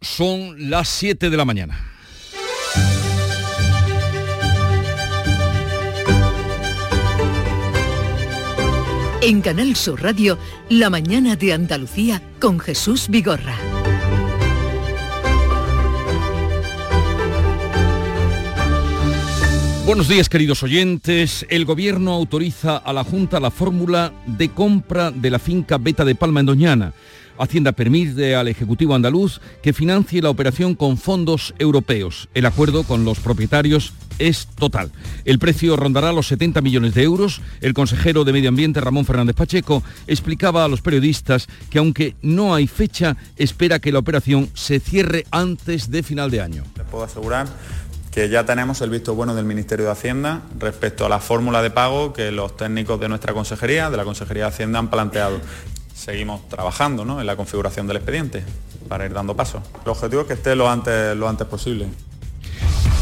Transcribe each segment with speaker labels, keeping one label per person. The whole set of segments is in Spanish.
Speaker 1: son las 7 de la mañana.
Speaker 2: En Canal Sur Radio, La mañana de Andalucía con Jesús Vigorra.
Speaker 1: Buenos días queridos oyentes. El gobierno autoriza a la Junta la fórmula de compra de la finca Beta de Palma en Doñana. Hacienda permite al Ejecutivo andaluz que financie la operación con fondos europeos. El acuerdo con los propietarios es total. El precio rondará los 70 millones de euros. El consejero de Medio Ambiente, Ramón Fernández Pacheco, explicaba a los periodistas que aunque no hay fecha, espera que la operación se cierre antes de final de año.
Speaker 3: Les puedo asegurar que ya tenemos el visto bueno del Ministerio de Hacienda respecto a la fórmula de pago que los técnicos de nuestra consejería, de la Consejería de Hacienda, han planteado seguimos trabajando en la configuración del expediente para ir dando paso. El objetivo es que esté lo antes, lo antes posible.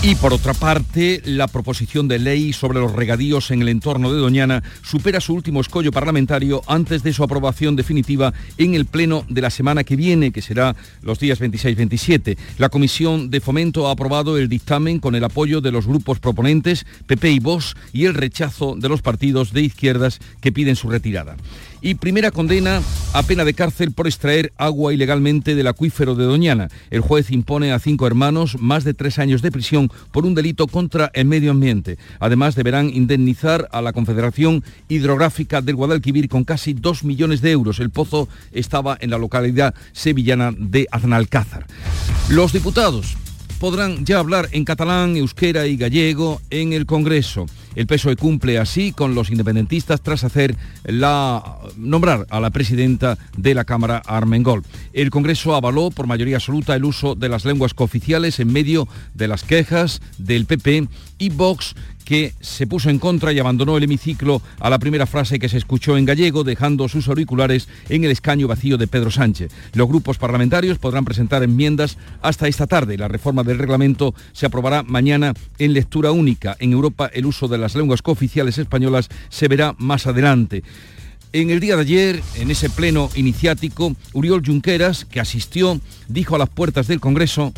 Speaker 1: Y por otra parte, la proposición de ley sobre los regadíos en el entorno de Doñana supera su último escollo parlamentario antes de su aprobación definitiva en el pleno de la semana que viene, que será los días 26-27. La Comisión de Fomento ha aprobado el dictamen con el apoyo de los grupos proponentes, PP y Vox, y el rechazo de los partidos de izquierdas que piden su retirada y primera condena a pena de cárcel por extraer agua ilegalmente del acuífero de Doñana. El juez impone a cinco hermanos más de tres años de prisión por un delito contra el medio ambiente. Además, deberán indemnizar a la Confederación Hidrográfica del Guadalquivir con casi dos millones de euros. El pozo estaba en la localidad sevillana de Aznalcázar. Los diputados podrán ya hablar en catalán, euskera y gallego en el Congreso. El PSOE cumple así con los independentistas tras hacer la nombrar a la presidenta de la Cámara Armengol. El Congreso avaló por mayoría absoluta el uso de las lenguas cooficiales en medio de las quejas del PP y Vox que se puso en contra y abandonó el hemiciclo a la primera frase que se escuchó en gallego, dejando sus auriculares en el escaño vacío de Pedro Sánchez. Los grupos parlamentarios podrán presentar enmiendas hasta esta tarde. La reforma del reglamento se aprobará mañana en lectura única. En Europa el uso de las lenguas cooficiales españolas se verá más adelante. En el día de ayer, en ese pleno iniciático, Uriol Junqueras, que asistió, dijo a las puertas del Congreso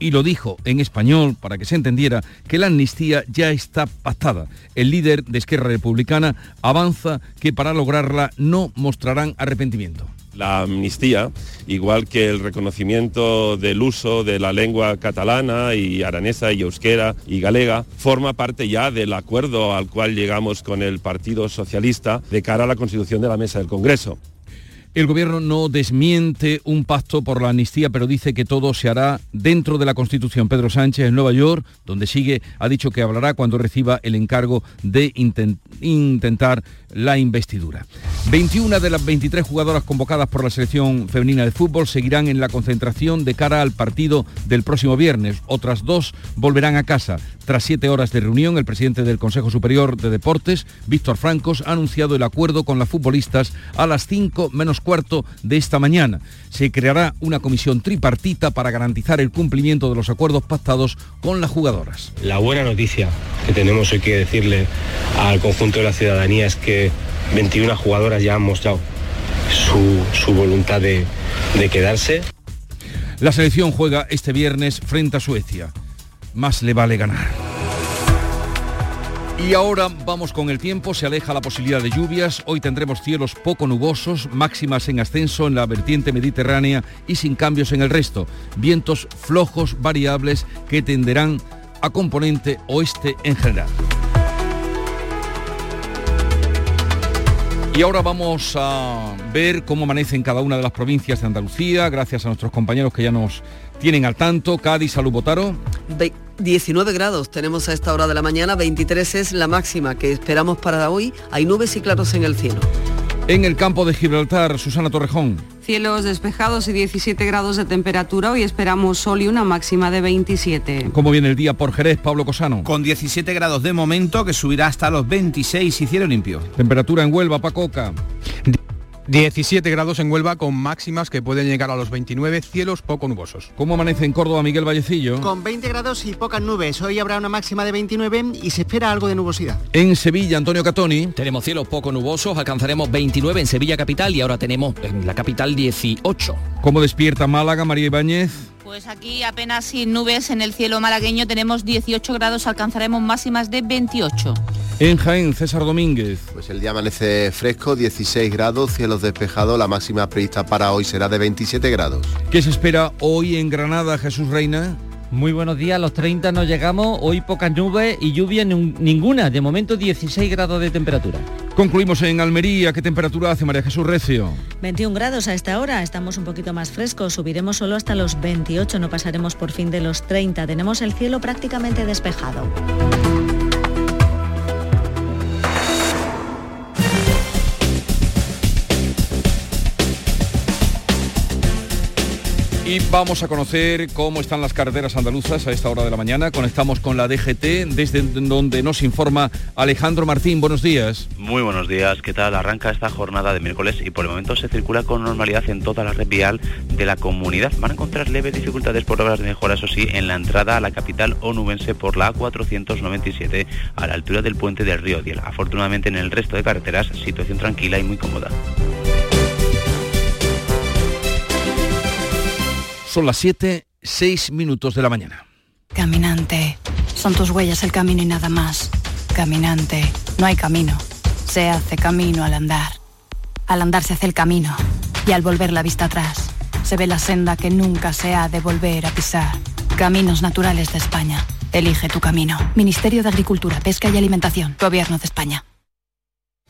Speaker 1: y lo dijo en español para que se entendiera que la amnistía ya está pactada. El líder de Esquerra Republicana avanza que para lograrla no mostrarán arrepentimiento.
Speaker 4: La amnistía, igual que el reconocimiento del uso de la lengua catalana y aranesa y euskera y galega, forma parte ya del acuerdo al cual llegamos con el Partido Socialista de cara a la constitución de la mesa del Congreso.
Speaker 1: El gobierno no desmiente un pacto por la amnistía, pero dice que todo se hará dentro de la Constitución. Pedro Sánchez en Nueva York, donde sigue, ha dicho que hablará cuando reciba el encargo de intentar la investidura. 21 de las 23 jugadoras convocadas por la selección femenina de fútbol seguirán en la concentración de cara al partido del próximo viernes. Otras dos volverán a casa. Tras siete horas de reunión, el presidente del Consejo Superior de Deportes, Víctor Francos, ha anunciado el acuerdo con las futbolistas a las 5 menos cuarto de esta mañana. Se creará una comisión tripartita para garantizar el cumplimiento de los acuerdos pactados con las jugadoras.
Speaker 5: La buena noticia que tenemos hoy que decirle al conjunto de la ciudadanía es que 21 jugadoras ya han mostrado su, voluntad de, de quedarse.
Speaker 1: La selección juega este viernes frente a Suecia. Más le vale ganar. Y ahora vamos con el tiempo, se aleja la posibilidad de lluvias, hoy tendremos cielos poco nubosos, máximas en ascenso en la vertiente mediterránea y sin cambios en el resto, vientos flojos variables que tenderán a componente oeste en general. Y ahora vamos a ver cómo amanece en cada una de las provincias de Andalucía, gracias a nuestros compañeros que ya nos tienen al tanto. Cádiz, Salud, Botaro.
Speaker 6: 19 grados tenemos a esta hora de la mañana, 23 es la máxima que esperamos para hoy. Hay nubes y claros en el cielo.
Speaker 1: En el campo de Gibraltar, Susana Torrejón.
Speaker 7: Cielos despejados y 17 grados de temperatura. Hoy esperamos sol y una máxima de 27.
Speaker 1: ¿Cómo viene el día por Jerez, Pablo Cosano?
Speaker 8: Con 17 grados de momento, que subirá hasta los 26 y cielo limpio.
Speaker 1: Temperatura en Huelva, Pacoca.
Speaker 8: 17 grados en Huelva con máximas que pueden llegar a los 29, cielos poco nubosos.
Speaker 1: ¿Cómo amanece en Córdoba Miguel Vallecillo?
Speaker 9: Con 20 grados y pocas nubes. Hoy habrá una máxima de 29 y se espera algo de nubosidad.
Speaker 1: En Sevilla, Antonio Catoni.
Speaker 10: Tenemos cielos poco nubosos, alcanzaremos 29 en Sevilla capital y ahora tenemos en la capital 18.
Speaker 1: ¿Cómo despierta Málaga, María Ibáñez?
Speaker 11: Pues aquí apenas sin nubes en el cielo malagueño tenemos 18 grados, alcanzaremos máximas de 28.
Speaker 1: En Jaén, César Domínguez.
Speaker 12: Pues el día amanece fresco, 16 grados, cielos despejados, la máxima prevista para hoy será de 27 grados.
Speaker 1: ¿Qué se espera hoy en Granada, Jesús Reina?
Speaker 13: Muy buenos días, los 30 no llegamos, hoy pocas nubes y lluvia ninguna, de momento 16 grados de temperatura.
Speaker 1: Concluimos en Almería, ¿qué temperatura hace María Jesús Recio?
Speaker 14: 21 grados a esta hora, estamos un poquito más frescos, subiremos solo hasta los 28, no pasaremos por fin de los 30, tenemos el cielo prácticamente despejado.
Speaker 1: Y vamos a conocer cómo están las carreteras andaluzas a esta hora de la mañana. Conectamos con la DGT, desde donde nos informa Alejandro Martín. Buenos días.
Speaker 15: Muy buenos días. ¿Qué tal? Arranca esta jornada de miércoles y por el momento se circula con normalidad en toda la red vial de la comunidad. Van a encontrar leves dificultades por obras de mejora, eso sí, en la entrada a la capital onubense por la A497 a la altura del puente del río Diel. Afortunadamente en el resto de carreteras, situación tranquila y muy cómoda.
Speaker 1: Son las 7, 6 minutos de la mañana.
Speaker 16: Caminante, son tus huellas el camino y nada más. Caminante, no hay camino. Se hace camino al andar. Al andar se hace el camino y al volver la vista atrás se ve la senda que nunca se ha de volver a pisar. Caminos Naturales de España. Elige tu camino. Ministerio de Agricultura, Pesca y Alimentación. Gobierno de España.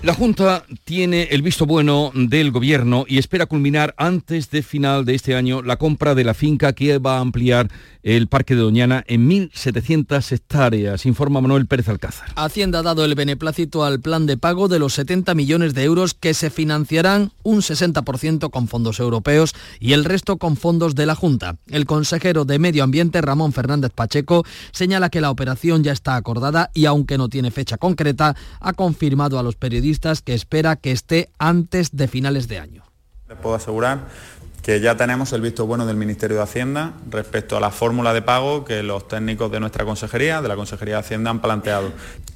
Speaker 1: La Junta tiene el visto bueno del Gobierno y espera culminar antes de final de este año la compra de la finca que va a ampliar el Parque de Doñana en 1.700 hectáreas, informa Manuel Pérez Alcázar.
Speaker 17: Hacienda ha dado el beneplácito al plan de pago de los 70 millones de euros que se financiarán un 60% con fondos europeos y el resto con fondos de la Junta. El consejero de Medio Ambiente, Ramón Fernández Pacheco, señala que la operación ya está acordada y aunque no tiene fecha concreta, ha confirmado a los periodistas que espera que esté antes de finales de año.
Speaker 3: Les puedo asegurar que ya tenemos el visto bueno del Ministerio de Hacienda respecto a la fórmula de pago que los técnicos de nuestra consejería, de la Consejería de Hacienda, han planteado.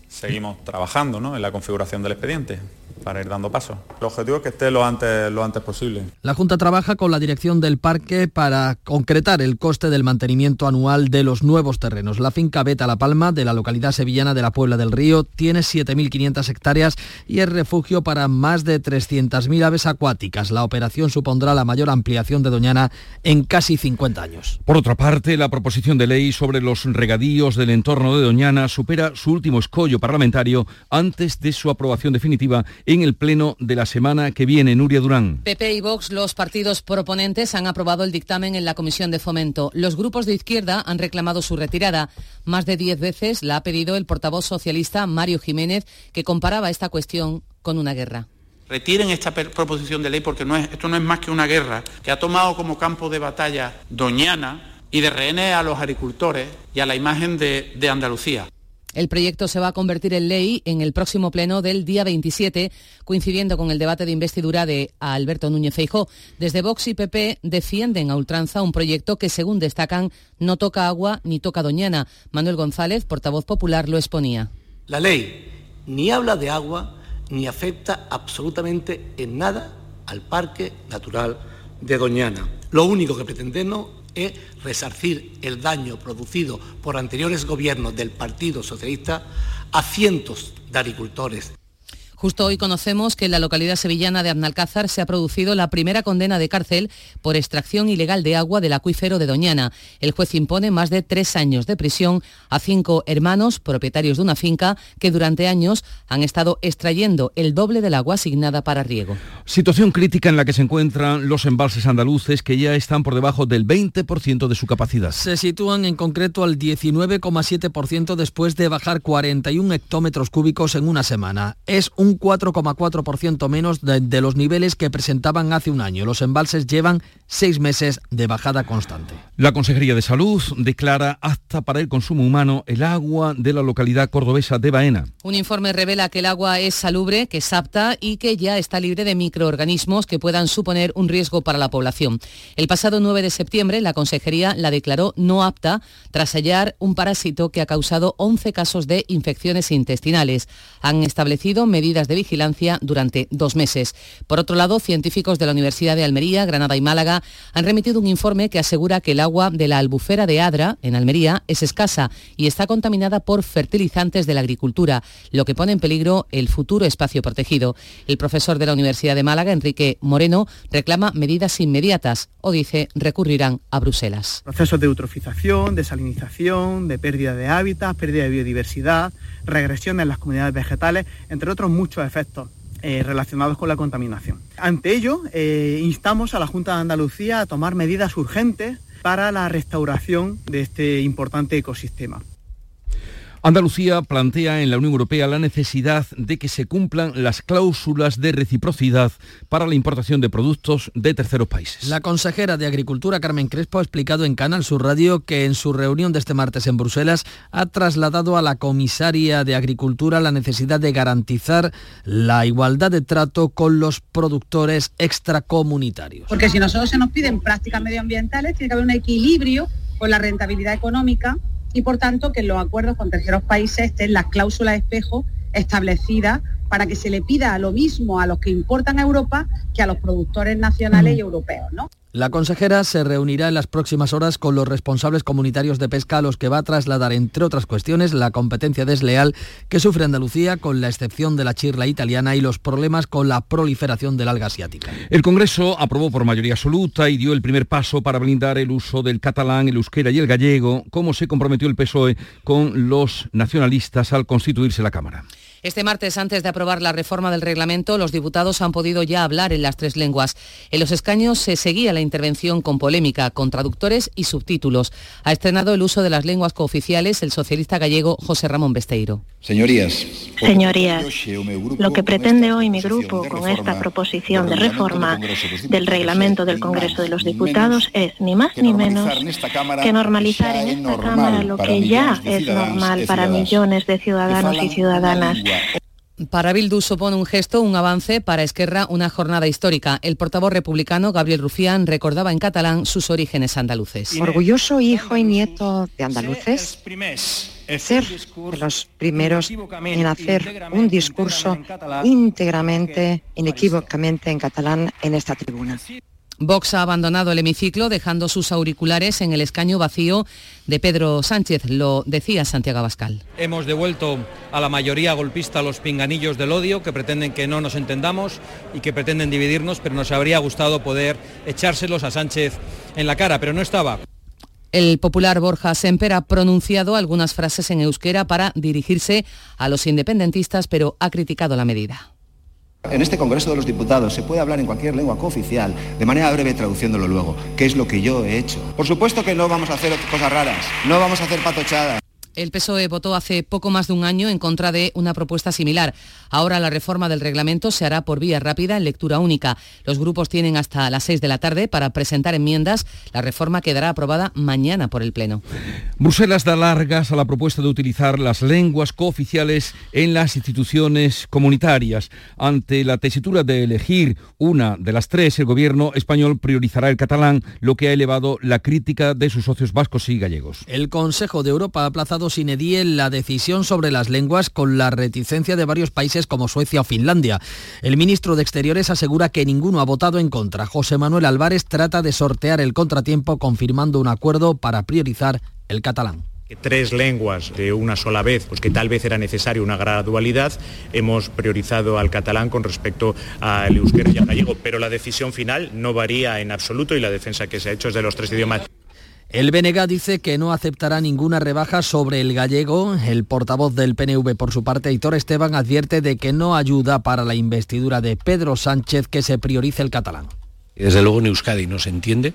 Speaker 3: Seguimos trabajando en la configuración del expediente para ir dando paso. El objetivo es que esté lo antes, lo antes posible.
Speaker 17: La Junta trabaja con la dirección del parque para concretar el coste del mantenimiento anual de los nuevos terrenos. La finca Beta La Palma, de la localidad sevillana de la Puebla del Río, tiene 7.500 hectáreas y es refugio para más de 300.000 aves acuáticas. La operación supondrá la mayor ampliación de Doñana en casi 50 años.
Speaker 1: Por otra parte, la proposición de ley sobre los regadíos del entorno de Doñana supera su último escollo parlamentario antes de su aprobación definitiva en el pleno de la semana que viene. Nuria Durán.
Speaker 18: PP y Vox, los partidos proponentes, han aprobado el dictamen en la Comisión de Fomento. Los grupos de izquierda han reclamado su retirada. Más de diez veces la ha pedido el portavoz socialista Mario Jiménez, que comparaba esta cuestión con una guerra
Speaker 19: retiren esta proposición de ley porque no es, esto no es más que una guerra que ha tomado como campo de batalla Doñana y de rehenes a los agricultores y a la imagen de, de Andalucía.
Speaker 18: El proyecto se va a convertir en ley en el próximo pleno del día 27, coincidiendo con el debate de investidura de Alberto Núñez Feijó. Desde Vox y PP defienden a ultranza un proyecto que, según destacan, no toca agua ni toca Doñana. Manuel González, portavoz popular, lo exponía.
Speaker 19: La ley ni habla de agua ni afecta absolutamente en nada al Parque Natural de Doñana. Lo único que pretendemos es resarcir el daño producido por anteriores gobiernos del Partido Socialista
Speaker 20: a cientos de agricultores.
Speaker 18: Justo hoy conocemos que en la localidad sevillana de Abnalcázar se ha producido la primera condena de cárcel por extracción ilegal de agua del acuífero de Doñana. El juez impone más de tres años de prisión a cinco hermanos propietarios de una finca que durante años han estado extrayendo el doble del agua asignada para riego.
Speaker 1: Situación crítica en la que se encuentran los embalses andaluces que ya están por debajo del 20% de su capacidad.
Speaker 17: Se sitúan en concreto al 19,7% después de bajar 41 hectómetros cúbicos en una semana. Es un 4,4% menos de, de, los niveles que presentaban hace un año. Los embalses llevan seis meses de bajada constante.
Speaker 1: La Consejería de Salud declara apta para el consumo humano el agua de la localidad cordobesa de Baena.
Speaker 18: Un informe revela que el agua es salubre, que es apta y que ya está libre de microorganismos que puedan suponer un riesgo para la población. El pasado 9 de septiembre la Consejería la declaró no apta tras hallar un parásito que ha causado 11 casos de infecciones intestinales. Han establecido medidas de vigilancia durante dos meses. Por otro lado, científicos de la Universidad de Almería, Granada y Málaga han remitido un informe que asegura que el agua de la albufera de Adra, en Almería, es escasa y está contaminada por fertilizantes de la agricultura, lo que pone en peligro el futuro espacio protegido. El profesor de la Universidad de Málaga, Enrique Moreno, reclama medidas inmediatas o dice recurrirán a Bruselas.
Speaker 21: Procesos de eutrofización, de salinización, de pérdida de hábitat, pérdida de biodiversidad, regresión en las comunidades vegetales, entre otros muchos efectos eh, relacionados con la contaminación. Ante ello, eh, instamos a la Junta de Andalucía a tomar medidas urgentes para la restauración de este importante ecosistema.
Speaker 1: Andalucía plantea en la Unión Europea la necesidad de que se cumplan las cláusulas de reciprocidad para la importación de productos de terceros países.
Speaker 17: La consejera de Agricultura, Carmen Crespo, ha explicado en Canal Sur Radio que en su reunión de este martes en Bruselas ha trasladado a la comisaria de Agricultura la necesidad de garantizar la igualdad de trato con los productores extracomunitarios.
Speaker 22: Porque si nosotros se nos piden prácticas medioambientales, tiene que haber un equilibrio con la rentabilidad económica y por tanto que en los acuerdos con terceros países estén las cláusulas espejo establecidas para que se le pida lo mismo a los que importan a Europa que a los productores nacionales y europeos, ¿no?
Speaker 17: La consejera se reunirá en las próximas horas con los responsables comunitarios de pesca a los que va a trasladar, entre otras cuestiones, la competencia desleal que sufre Andalucía con la excepción de la chirla italiana y los problemas con la proliferación del alga asiática.
Speaker 1: El Congreso aprobó por mayoría absoluta y dio el primer paso para blindar el uso del catalán, el euskera y el gallego, como se comprometió el PSOE con los nacionalistas al constituirse la Cámara.
Speaker 18: Este martes, antes de aprobar la reforma del reglamento, los diputados han podido ya hablar en las tres lenguas. En los escaños se seguía la intervención con polémica, con traductores y subtítulos. Ha estrenado el uso de las lenguas cooficiales el socialista gallego José Ramón Besteiro.
Speaker 23: Señorías, Señorías, lo que pretende hoy mi grupo con esta proposición de reforma del reglamento del Congreso de los Diputados es ni más ni menos que normalizar en esta Cámara lo que ya es normal para millones de ciudadanos y ciudadanas.
Speaker 18: Para Bildu supone un gesto, un avance, para Esquerra una jornada histórica. El portavoz republicano, Gabriel Rufián, recordaba en catalán sus orígenes andaluces.
Speaker 24: Orgulloso hijo y nieto de andaluces, ser de los primeros en hacer un discurso íntegramente, inequívocamente en catalán en esta tribuna.
Speaker 18: Vox ha abandonado el hemiciclo dejando sus auriculares en el escaño vacío de Pedro Sánchez, lo decía Santiago Abascal.
Speaker 25: Hemos devuelto a la mayoría golpista los pinganillos del odio que pretenden que no nos entendamos y que pretenden dividirnos, pero nos habría gustado poder echárselos a Sánchez en la cara, pero no estaba.
Speaker 18: El popular Borja Semper ha pronunciado algunas frases en euskera para dirigirse a los independentistas, pero ha criticado la medida.
Speaker 26: En este Congreso de los Diputados se puede hablar en cualquier lengua cooficial, de manera breve traduciéndolo luego, que es lo que yo he hecho. Por supuesto que no vamos a hacer cosas raras, no vamos a hacer patochadas.
Speaker 18: El PSOE votó hace poco más de un año en contra de una propuesta similar. Ahora la reforma del reglamento se hará por vía rápida en lectura única. Los grupos tienen hasta las 6 de la tarde para presentar enmiendas. La reforma quedará aprobada mañana por el Pleno.
Speaker 1: Bruselas da largas a la propuesta de utilizar las lenguas cooficiales en las instituciones comunitarias. Ante la tesitura de elegir una de las tres, el gobierno español priorizará el catalán, lo que ha elevado la crítica de sus socios vascos y gallegos.
Speaker 17: El Consejo de Europa ha aplazado sin edie la decisión sobre las lenguas con la reticencia de varios países como Suecia o Finlandia. El ministro de Exteriores asegura que ninguno ha votado en contra. José Manuel Álvarez trata de sortear el contratiempo confirmando un acuerdo para priorizar el catalán
Speaker 27: tres lenguas de una sola vez, pues que tal vez era necesaria una gradualidad, hemos priorizado al catalán con respecto al euskera y al gallego, pero la decisión final no varía en absoluto y la defensa que se ha hecho es de los tres idiomas.
Speaker 17: El BNG dice que no aceptará ninguna rebaja sobre el gallego. El portavoz del PNV, por su parte, Hitor Esteban, advierte de que no ayuda para la investidura de Pedro Sánchez que se priorice el catalán.
Speaker 28: Desde luego en Euskadi no se entiende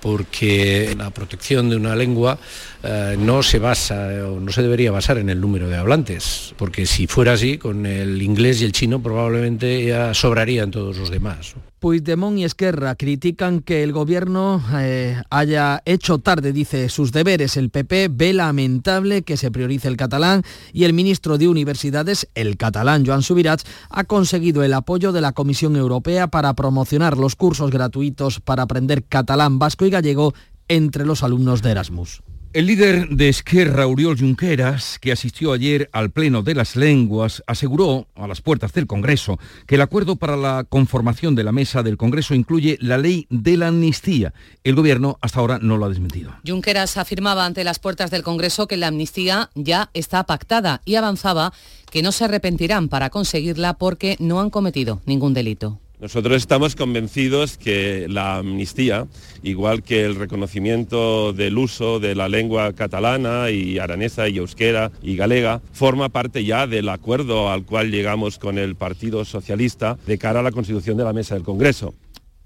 Speaker 28: porque la protección de una lengua eh, no se basa o no se debería basar en el número de hablantes, porque si fuera así, con el inglés y el chino probablemente ya sobrarían todos los demás.
Speaker 17: Puigdemont y Esquerra critican que el gobierno eh, haya hecho tarde, dice, sus deberes. El PP ve lamentable que se priorice el catalán y el ministro de Universidades, el catalán Joan Subirats, ha conseguido el apoyo de la Comisión Europea para promocionar los cursos gratuitos para aprender catalán, vasco y gallego entre los alumnos de Erasmus.
Speaker 1: El líder de Esquerra, Uriol Junqueras, que asistió ayer al Pleno de las Lenguas, aseguró a las puertas del Congreso que el acuerdo para la conformación de la mesa del Congreso incluye la ley de la amnistía. El Gobierno hasta ahora no lo ha desmentido.
Speaker 18: Junqueras afirmaba ante las puertas del Congreso que la amnistía ya está pactada y avanzaba que no se arrepentirán para conseguirla porque no han cometido ningún delito.
Speaker 29: Nosotros estamos convencidos que la amnistía, igual que el reconocimiento del uso de la lengua catalana y aranesa y euskera y galega, forma parte ya del acuerdo al cual llegamos con el Partido Socialista de cara a la constitución de la mesa del Congreso.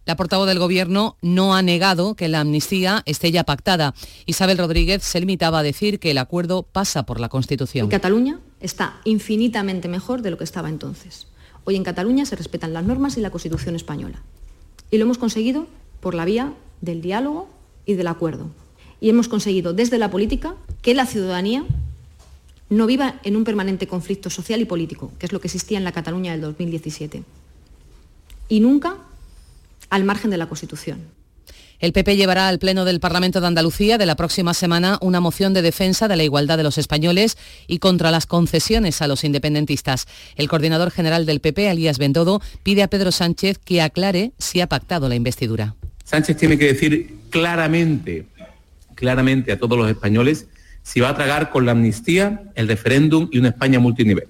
Speaker 18: La portavoz del Gobierno no ha negado que la amnistía esté ya pactada. Isabel Rodríguez se limitaba a decir que el acuerdo pasa por la Constitución.
Speaker 30: Cataluña está infinitamente mejor de lo que estaba entonces. Hoy en Cataluña se respetan las normas y la Constitución española. Y lo hemos conseguido por la vía del diálogo y del acuerdo. Y hemos conseguido desde la política que la ciudadanía no viva en un permanente conflicto social y político, que es lo que existía en la Cataluña del 2017. Y nunca al margen de la Constitución.
Speaker 18: El PP llevará al Pleno del Parlamento de Andalucía de la próxima semana una moción de defensa de la igualdad de los españoles y contra las concesiones a los independentistas. El coordinador general del PP, Alías Bendodo, pide a Pedro Sánchez que aclare si ha pactado la investidura.
Speaker 31: Sánchez tiene que decir claramente, claramente a todos los españoles si va a tragar con la amnistía, el referéndum y una España multinivel.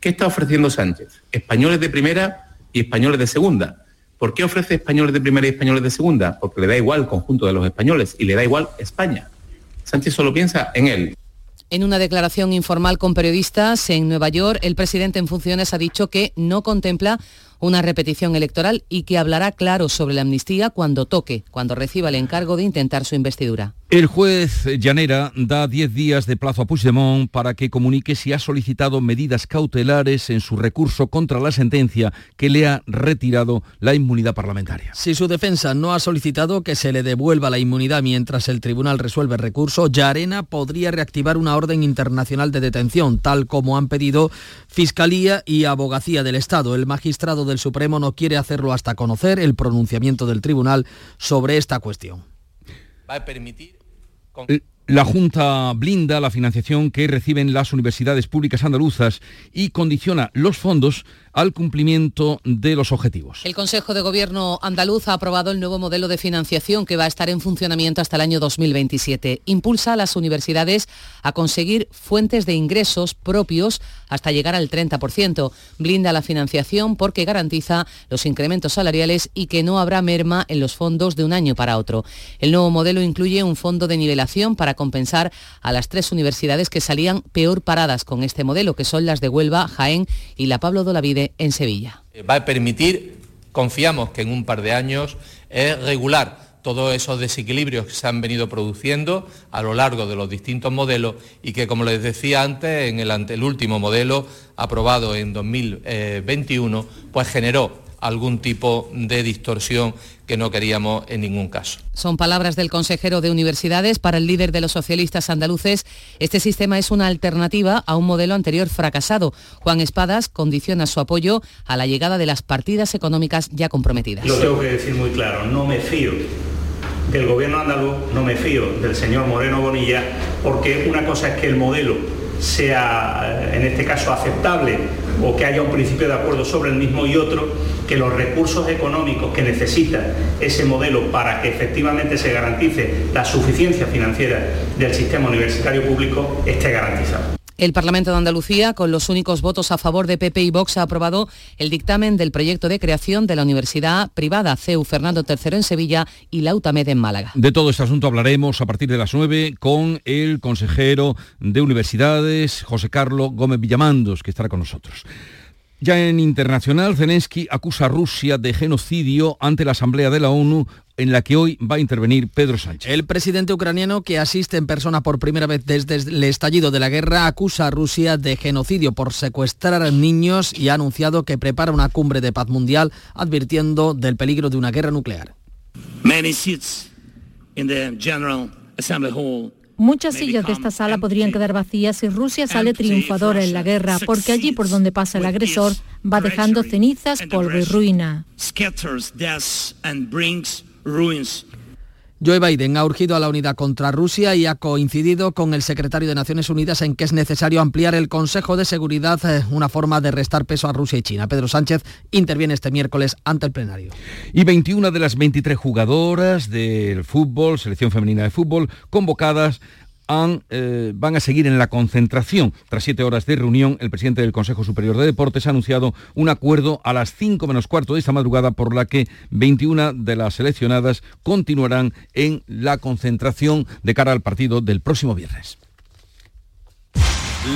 Speaker 31: ¿Qué está ofreciendo Sánchez? Españoles de primera y españoles de segunda ¿Por qué ofrece españoles de primera y españoles de segunda? Porque le da igual el conjunto de los españoles y le da igual España. Sánchez solo piensa en él.
Speaker 18: En una declaración informal con periodistas en Nueva York, el presidente en funciones ha dicho que no contempla una repetición electoral y que hablará claro sobre la amnistía cuando toque, cuando reciba el encargo de intentar su investidura.
Speaker 1: El juez Llanera da 10 días de plazo a Puigdemont para que comunique si ha solicitado medidas cautelares en su recurso contra la sentencia que le ha retirado la inmunidad parlamentaria.
Speaker 17: Si su defensa no ha solicitado que se le devuelva la inmunidad mientras el tribunal resuelve el recurso, Llarena podría reactivar una orden internacional de detención, tal como han pedido Fiscalía y Abogacía del Estado. El magistrado del Supremo no quiere hacerlo hasta conocer el pronunciamiento del tribunal sobre esta cuestión.
Speaker 29: Va a permitir
Speaker 1: la Junta blinda la financiación que reciben las universidades públicas andaluzas y condiciona los fondos al cumplimiento de los objetivos.
Speaker 18: El Consejo de Gobierno andaluz ha aprobado el nuevo modelo de financiación que va a estar en funcionamiento hasta el año 2027. Impulsa a las universidades a conseguir fuentes de ingresos propios hasta llegar al 30%. Blinda la financiación porque garantiza los incrementos salariales y que no habrá merma en los fondos de un año para otro. El nuevo modelo incluye un fondo de nivelación para compensar a las tres universidades que salían peor paradas con este modelo, que son las de Huelva, Jaén y la Pablo Dolavide en Sevilla.
Speaker 29: Eh, va a permitir, confiamos que en un par de años, es regular todos esos desequilibrios que se han venido produciendo a lo largo de los distintos modelos y que, como les decía antes, en el, el último modelo aprobado en 2021, pues generó algún tipo de distorsión que no queríamos en ningún caso.
Speaker 18: Son palabras del consejero de universidades. Para el líder de los socialistas andaluces, este sistema es una alternativa a un modelo anterior fracasado. Juan Espadas condiciona su apoyo a la llegada de las partidas económicas ya comprometidas.
Speaker 32: Lo tengo que decir muy claro, no me fío del gobierno andaluz, no me fío del señor Moreno Bonilla, porque una cosa es que el modelo sea en este caso aceptable o que haya un principio de acuerdo sobre el mismo y otro, que los recursos económicos que necesita ese modelo para que efectivamente se garantice la suficiencia financiera del sistema universitario público esté garantizado.
Speaker 18: El Parlamento de Andalucía, con los únicos votos a favor de PP y Vox, ha aprobado el dictamen del proyecto de creación de la Universidad Privada CEU Fernando III en Sevilla y la UTAMED en Málaga.
Speaker 1: De todo este asunto hablaremos a partir de las 9 con el consejero de Universidades, José Carlos Gómez Villamandos, que estará con nosotros. Ya en internacional, Zelensky acusa a Rusia de genocidio ante la Asamblea de la ONU en la que hoy va a intervenir Pedro Sánchez.
Speaker 17: El presidente ucraniano, que asiste en persona por primera vez desde el estallido de la guerra, acusa a Rusia de genocidio por secuestrar a niños y ha anunciado que prepara una cumbre de paz mundial, advirtiendo del peligro de una guerra nuclear.
Speaker 33: Muchas sillas de esta sala podrían quedar vacías si Rusia sale triunfadora en la guerra, porque allí por donde pasa el agresor va dejando cenizas, polvo y ruina.
Speaker 17: Joe Biden ha urgido a la unidad contra Rusia y ha coincidido con el secretario de Naciones Unidas en que es necesario ampliar el Consejo de Seguridad, eh, una forma de restar peso a Rusia y China. Pedro Sánchez interviene este miércoles ante el plenario.
Speaker 1: Y 21 de las 23 jugadoras del fútbol, selección femenina de fútbol, convocadas eh, van a seguir en la concentración. Tras siete horas de reunión, el presidente del Consejo Superior de Deportes ha anunciado un acuerdo a las 5 menos cuarto de esta madrugada por la que 21 de las seleccionadas continuarán en la concentración de cara al partido del próximo viernes.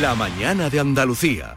Speaker 34: La mañana de Andalucía.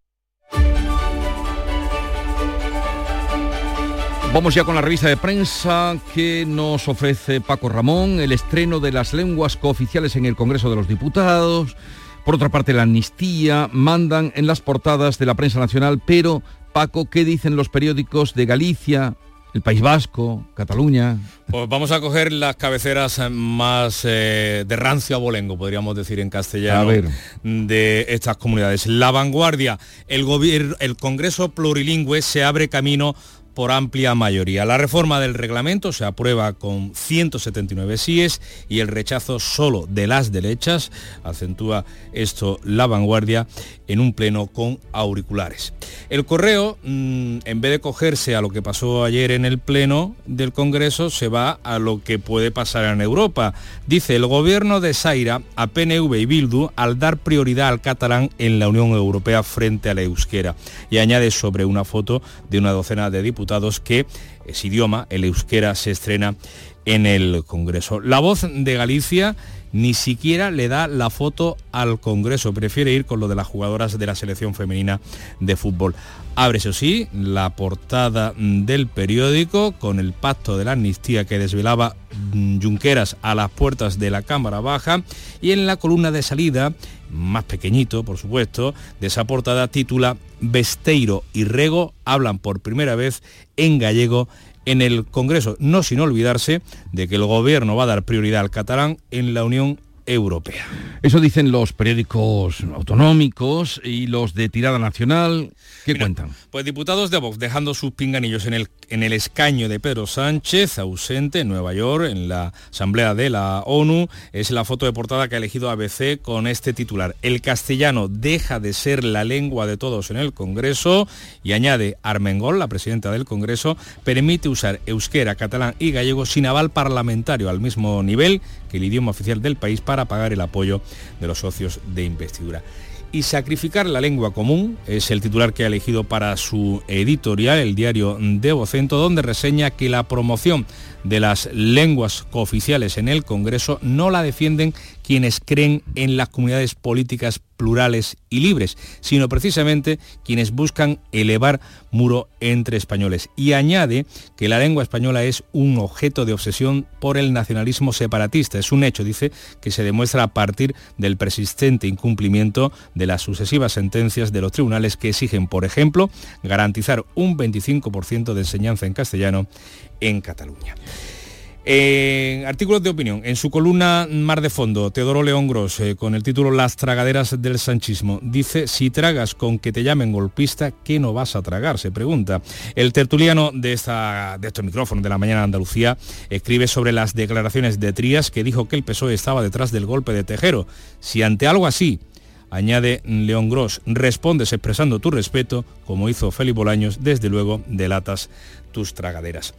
Speaker 1: Vamos ya con la revista de prensa que nos ofrece Paco Ramón, el estreno de las lenguas cooficiales en el Congreso de los Diputados. Por otra parte, la amnistía mandan en las portadas de la prensa nacional, pero Paco, ¿qué dicen los periódicos de Galicia, el País Vasco, Cataluña.
Speaker 35: Pues vamos a coger las cabeceras más eh, de rancio abolengo, podríamos decir en castellano, de estas comunidades. La vanguardia, el, el Congreso Plurilingüe se abre camino por amplia mayoría. La reforma del reglamento se aprueba con 179 síes y el rechazo solo de las derechas, acentúa esto la vanguardia, en un pleno con auriculares. El correo, mm, en vez de cogerse a lo que pasó ayer en el pleno del Congreso, se va a lo que puede pasar en Europa. Dice el gobierno de Zaira a PNV y Bildu al dar prioridad al catalán en la Unión Europea frente a la euskera. Y añade sobre una foto de una docena de diputados que ese idioma, el euskera, se estrena en el Congreso. La voz de Galicia ni siquiera le da la foto al Congreso, prefiere ir con lo de las jugadoras de la selección femenina de fútbol. Abre, eso sí, la portada del periódico con el pacto de la amnistía que desvelaba mm, Junqueras a las puertas de la Cámara Baja y en la columna de salida, más pequeñito por supuesto, de esa portada titula Besteiro y Rego hablan por primera vez en gallego en el Congreso, no sin olvidarse de que el Gobierno va a dar prioridad al catalán en la Unión Europea.
Speaker 1: Eso dicen los periódicos autonómicos y los de tirada nacional. ¿Qué cuentan?
Speaker 35: Pues diputados de Vox dejando sus pinganillos en el, en el escaño de Pedro Sánchez, ausente en Nueva York, en la Asamblea de la ONU. Es la foto de portada que ha elegido ABC con este titular. El castellano deja de ser la lengua de todos en el Congreso y añade Armengol, la presidenta del Congreso, permite usar euskera, catalán y gallego sin aval parlamentario al mismo nivel que el idioma oficial del país para pagar el apoyo de los socios de investidura y sacrificar la lengua común es el titular que ha elegido para su editorial, el diario de Vocento, donde reseña que la promoción de las lenguas cooficiales en el Congreso no la defienden quienes creen en las comunidades políticas plurales y libres, sino precisamente quienes buscan elevar muro entre españoles. Y añade que la lengua española es un objeto de obsesión por el nacionalismo separatista. Es un hecho, dice, que se demuestra a partir del persistente incumplimiento de las sucesivas sentencias de los tribunales que exigen, por ejemplo, garantizar un 25% de enseñanza en castellano en Cataluña. En artículos de opinión, en su columna Mar de Fondo, Teodoro León Gros, eh, con el título Las tragaderas del sanchismo, dice, si tragas con que te llamen golpista, ¿qué no vas a tragar? Se pregunta. El tertuliano de, esta, de estos micrófonos de la mañana de Andalucía escribe sobre las declaraciones de Trías que dijo que el PSOE estaba detrás del golpe de Tejero. Si ante algo así añade León Gros, respondes expresando tu respeto, como hizo Félix Bolaños, desde luego delatas tus tragaderas.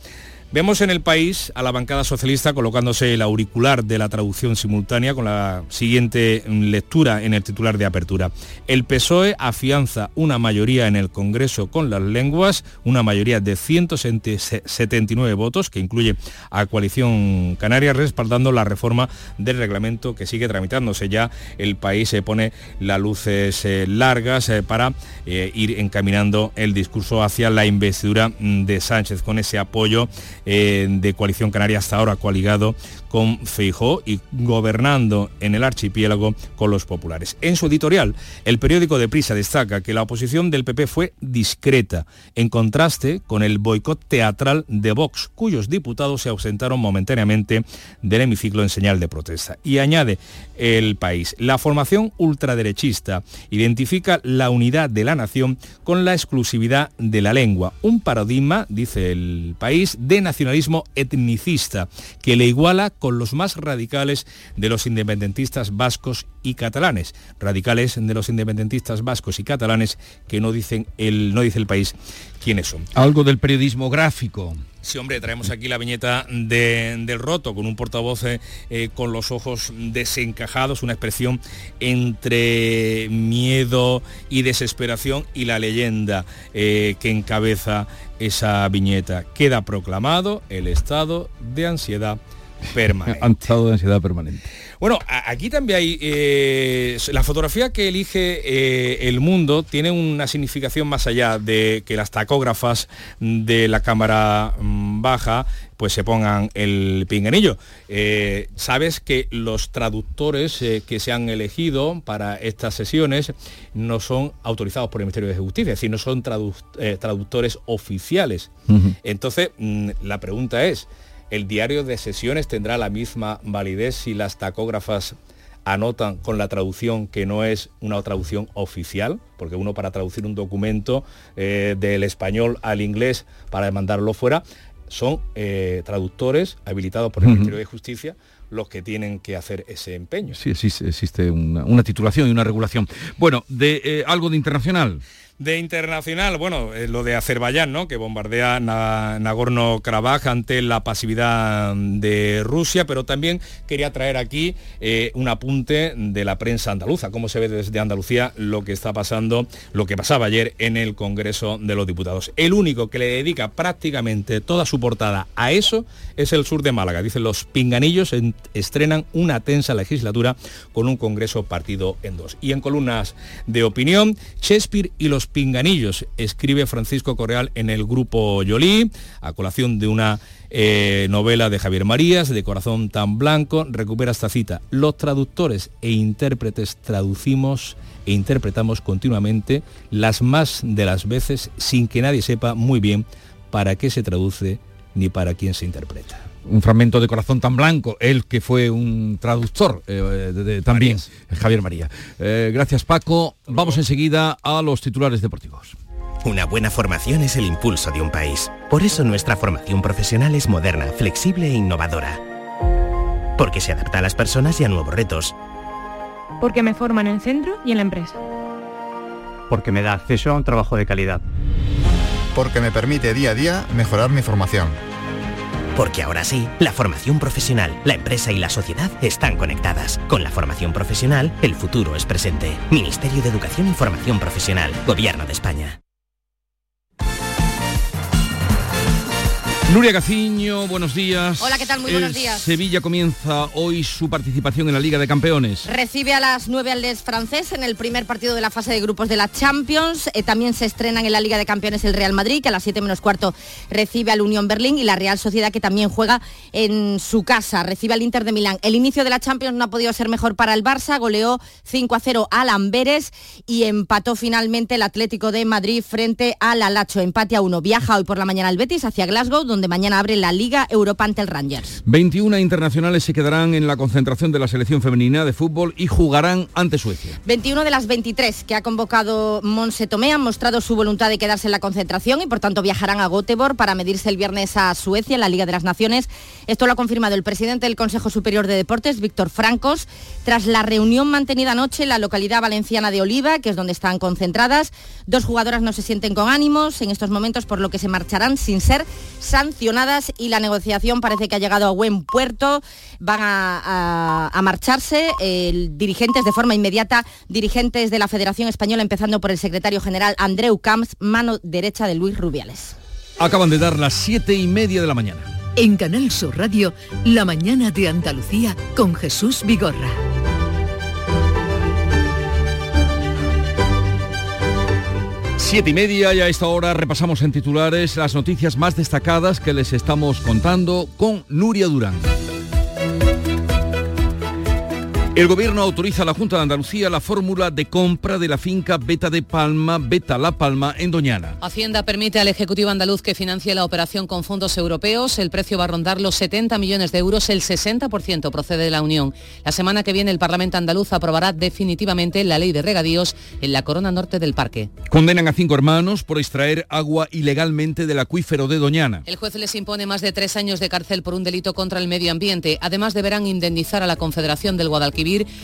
Speaker 35: Vemos en el país a la bancada socialista colocándose el auricular de la traducción simultánea con la siguiente lectura en el titular de apertura. El PSOE afianza una mayoría en el Congreso con las lenguas, una mayoría de 179 votos, que incluye a Coalición Canaria, respaldando la reforma del reglamento que sigue tramitándose. Ya el país se pone las luces eh, largas eh, para eh, ir encaminando el discurso hacia la investidura mm, de Sánchez con ese apoyo eh, de Coalición Canaria hasta ahora coaligado con Feijó y gobernando en el archipiélago con los populares. En su editorial, el periódico de Prisa destaca que la oposición del PP fue discreta, en contraste con el boicot teatral de Vox, cuyos diputados se ausentaron momentáneamente del hemiciclo en señal de protesta. Y añade el país, la formación ultraderechista identifica la unidad de la nación con la exclusividad de la lengua, un paradigma, dice el país, de nacionalismo etnicista que le iguala con los más radicales de los independentistas vascos y catalanes. Radicales de los independentistas vascos y catalanes que no dicen el, no dice el país quiénes son.
Speaker 1: Algo del periodismo gráfico.
Speaker 35: Sí, hombre, traemos aquí la viñeta del roto con un portavoz eh, eh, con los ojos desencajados, una expresión entre miedo y desesperación y la leyenda eh, que encabeza esa viñeta. Queda proclamado el estado de ansiedad permanente.
Speaker 1: estado de ansiedad permanente.
Speaker 35: Bueno, aquí también hay... Eh, la fotografía que elige eh, el mundo tiene una significación más allá de que las tacógrafas de la cámara mm, baja pues se pongan el pinganillo. Eh, Sabes que los traductores que se han elegido para estas sesiones no son autorizados por el Ministerio de Justicia, es decir, no son traductores oficiales. Entonces, mm, la pregunta es, el diario de sesiones tendrá la misma validez si las tacógrafas anotan con la traducción que no es una traducción oficial, porque uno para traducir un documento eh, del español al inglés para mandarlo fuera, son eh, traductores habilitados por el Ministerio de Justicia los que tienen que hacer ese empeño.
Speaker 1: Sí, existe, existe una, titulación y una regulación. Bueno, de eh, algo de internacional
Speaker 35: de internacional, bueno, eh, lo de Azerbaiyán, ¿no? Que bombardea Nagorno-Karabaj ante la pasividad de Rusia, pero también quería traer aquí eh, un apunte de la prensa andaluza, cómo se ve desde Andalucía lo que está pasando, lo que pasaba ayer en el Congreso de los Diputados. El único que le dedica prácticamente toda su portada a eso es el sur de Málaga. Dicen los pinganillos estrenan una tensa legislatura con un Congreso partido en dos. Y en columnas de opinión, Shakespeare y los pinganillos, escribe Francisco Correal en el grupo Yolí, a colación de una eh, novela de Javier Marías, de Corazón tan Blanco, recupera esta cita. Los traductores e intérpretes traducimos e interpretamos continuamente las más de las veces sin que nadie sepa muy bien para qué se traduce ni para quién se interpreta
Speaker 1: un fragmento de Corazón tan Blanco, él que fue un traductor eh, también, Javier María. Eh, gracias Paco. Vamos enseguida a los titulares deportivos.
Speaker 36: Una buena formación es el impulso de un país. Por eso nuestra formación profesional es moderna, flexible e innovadora. Porque se adapta a las personas y a nuevos retos.
Speaker 37: Porque me forma en el centro y en la empresa.
Speaker 38: Porque me da acceso a un trabajo de calidad.
Speaker 39: Porque me permite día a día mejorar mi formación
Speaker 36: porque ahora sí, la formación profesional, la empresa y la sociedad están conectadas. Con la formación profesional, el futuro es presente. Ministerio de Educación y Formación Profesional, Gobierno de España.
Speaker 1: Nuria Gaciño, buenos días.
Speaker 40: Hola, ¿qué tal? Muy buenos días.
Speaker 1: Sevilla comienza hoy su participación en la Liga de Campeones.
Speaker 40: Recibe a las 9 al Les francés en el primer partido de la fase de grupos de la Champions. Eh, también se estrenan en la Liga de Campeones el Real Madrid, que a las 7 menos cuarto recibe al Unión Berlín y la Real Sociedad, que también juega en su casa, recibe al Inter de Milán. El inicio de la Champions no ha podido ser mejor para el Barça, goleó 5 a 0 al Amberes y empató finalmente el Atlético de Madrid frente al Alacho. Empate a uno. Viaja hoy por la mañana al Betis hacia Glasgow, donde
Speaker 41: donde mañana abre la Liga Europa ante el Rangers.
Speaker 1: 21 internacionales se quedarán en la concentración de la selección femenina de fútbol y jugarán ante Suecia.
Speaker 41: 21 de las 23 que ha convocado Monse Tomé han mostrado su voluntad de quedarse en la concentración y por tanto viajarán a Göteborg para medirse el viernes a Suecia en la Liga de las Naciones. Esto lo ha confirmado el presidente del Consejo Superior de Deportes, Víctor Francos, tras la reunión mantenida anoche en la localidad valenciana de Oliva, que es donde están concentradas. Dos jugadoras no se sienten con ánimos en estos momentos, por lo que se marcharán sin ser sancionadas y la negociación parece que ha llegado a buen puerto. Van a, marcharse dirigentes de forma inmediata, dirigentes de la Federación Española, empezando por el secretario general Andreu Camps, mano derecha de Luis Rubiales.
Speaker 1: Acaban de dar las siete y media de la mañana.
Speaker 42: En Canal Sur Radio, La mañana de Andalucía con Jesús Vigorra.
Speaker 1: Siete y media y a esta hora repasamos en titulares las noticias más destacadas que les estamos contando con Nuria Durán. El gobierno autoriza a la Junta de Andalucía la fórmula de compra de la finca Beta de Palma, Beta La Palma, en Doñana.
Speaker 18: Hacienda permite al Ejecutivo andaluz que financie la operación con fondos europeos. El precio va a rondar los 70 millones de euros, el 60% procede de la Unión. La semana que viene el Parlamento andaluz aprobará definitivamente la ley de regadíos en la corona norte del parque.
Speaker 1: Condenan a cinco hermanos por extraer agua ilegalmente del acuífero de Doñana.
Speaker 18: El juez les impone más de tres años de cárcel por un delito contra el medio ambiente. Además deberán indemnizar a la Confederación del Guadalquivir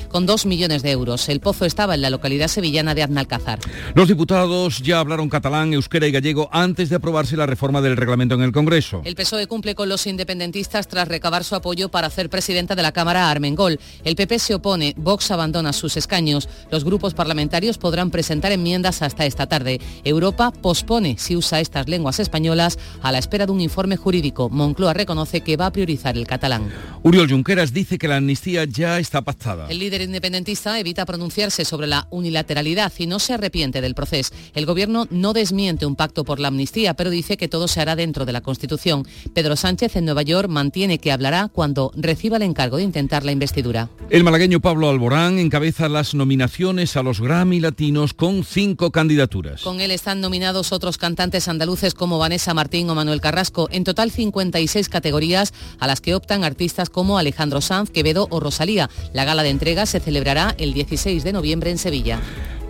Speaker 18: con dos millones de euros. El pozo estaba en la localidad sevillana de Aznalcázar.
Speaker 1: Los diputados ya hablaron catalán, euskera y gallego antes de aprobarse la reforma del reglamento en el Congreso.
Speaker 18: El PSOE cumple con los independentistas tras recabar su apoyo para hacer presidenta de la Cámara a Armengol. El PP se opone, Vox abandona sus escaños. Los grupos parlamentarios podrán presentar enmiendas hasta esta tarde. Europa pospone si usa estas lenguas españolas a la espera de un informe jurídico. Moncloa reconoce que va a priorizar el catalán.
Speaker 1: Uriol Junqueras dice que la amnistía ya está pactada
Speaker 18: el líder independentista evita pronunciarse sobre la unilateralidad y no se arrepiente del proceso. El gobierno no desmiente un pacto por la amnistía, pero dice que todo se hará dentro de la Constitución. Pedro Sánchez en Nueva York mantiene que hablará cuando reciba el encargo de intentar la investidura.
Speaker 1: El malagueño Pablo Alborán encabeza las nominaciones a los Grammy Latinos con cinco candidaturas.
Speaker 18: Con él están nominados otros cantantes andaluces como Vanessa Martín o Manuel Carrasco. En total 56 categorías a las que optan artistas como Alejandro Sanz, Quevedo o Rosalía. La gala de entrega se celebrará el 16 de noviembre en Sevilla.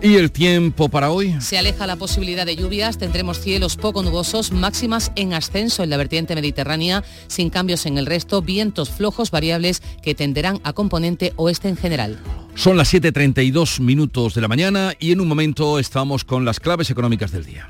Speaker 1: ¿Y el tiempo para hoy?
Speaker 18: Se aleja la posibilidad de lluvias, tendremos cielos poco nubosos, máximas en ascenso en la vertiente mediterránea, sin cambios en el resto, vientos flojos variables que tenderán a componente oeste en general.
Speaker 1: Son las 7.32 minutos de la mañana y en un momento estamos con las claves económicas del día.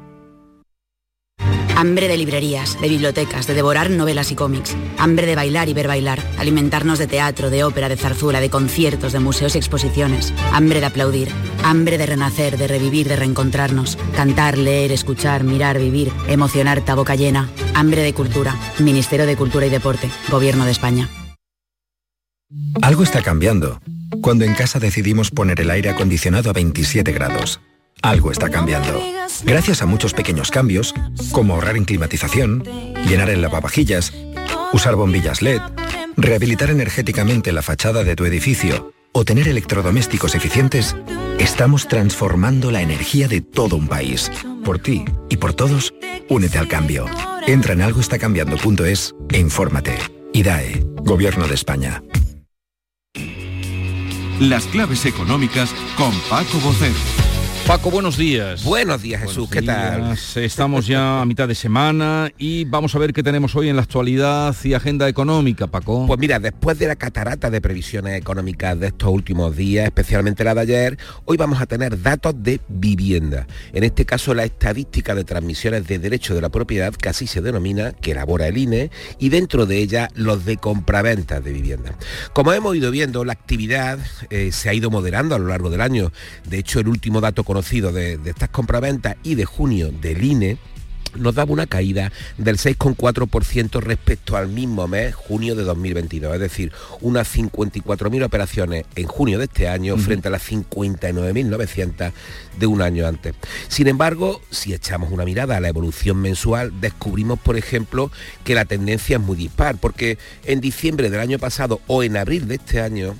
Speaker 43: Hambre de librerías, de bibliotecas, de devorar novelas y cómics. Hambre de bailar y ver bailar. Alimentarnos de teatro, de ópera, de zarzuela, de conciertos, de museos y exposiciones. Hambre de aplaudir. Hambre de renacer, de revivir, de reencontrarnos. Cantar, leer, escuchar, mirar, vivir. Emocionarte a boca llena. Hambre de cultura. Ministerio de Cultura y Deporte. Gobierno de España.
Speaker 44: Algo está cambiando. Cuando en casa decidimos poner el aire acondicionado a 27 grados. Algo está cambiando. Gracias a muchos pequeños cambios, como ahorrar en climatización, llenar el lavavajillas, usar bombillas LED, rehabilitar energéticamente la fachada de tu edificio o tener electrodomésticos eficientes, estamos transformando la energía de todo un país. Por ti y por todos, únete al cambio. Entra en algoestacambiando.es e infórmate. IDAE, Gobierno de España.
Speaker 23: Las claves económicas con Paco Bocero.
Speaker 1: Paco, buenos días.
Speaker 45: Buenos días, Jesús. ¿Qué tal?
Speaker 1: Estamos ya a mitad de semana y vamos a ver qué tenemos hoy en la actualidad y agenda económica, Paco.
Speaker 45: Pues mira, después de la catarata de previsiones económicas de estos últimos días, especialmente la de ayer, hoy vamos a tener datos de vivienda. En este caso, la estadística de transmisiones de derecho de la propiedad, que así se denomina, que elabora el INE, y dentro de ella los de compraventas de vivienda. Como hemos ido viendo, la actividad eh, se ha ido moderando a lo largo del año. De hecho, el último dato conocido de, estas compraventas y de junio del INE nos daba una caída del 6,4% respecto al mismo mes, junio de 2022, es decir, unas 54.000 operaciones en junio de este año frente a las 59.900 de un año antes. Sin embargo, si echamos una mirada a la evolución mensual, descubrimos, por ejemplo, que la tendencia es muy dispar, porque en diciembre del año pasado o en abril de este año,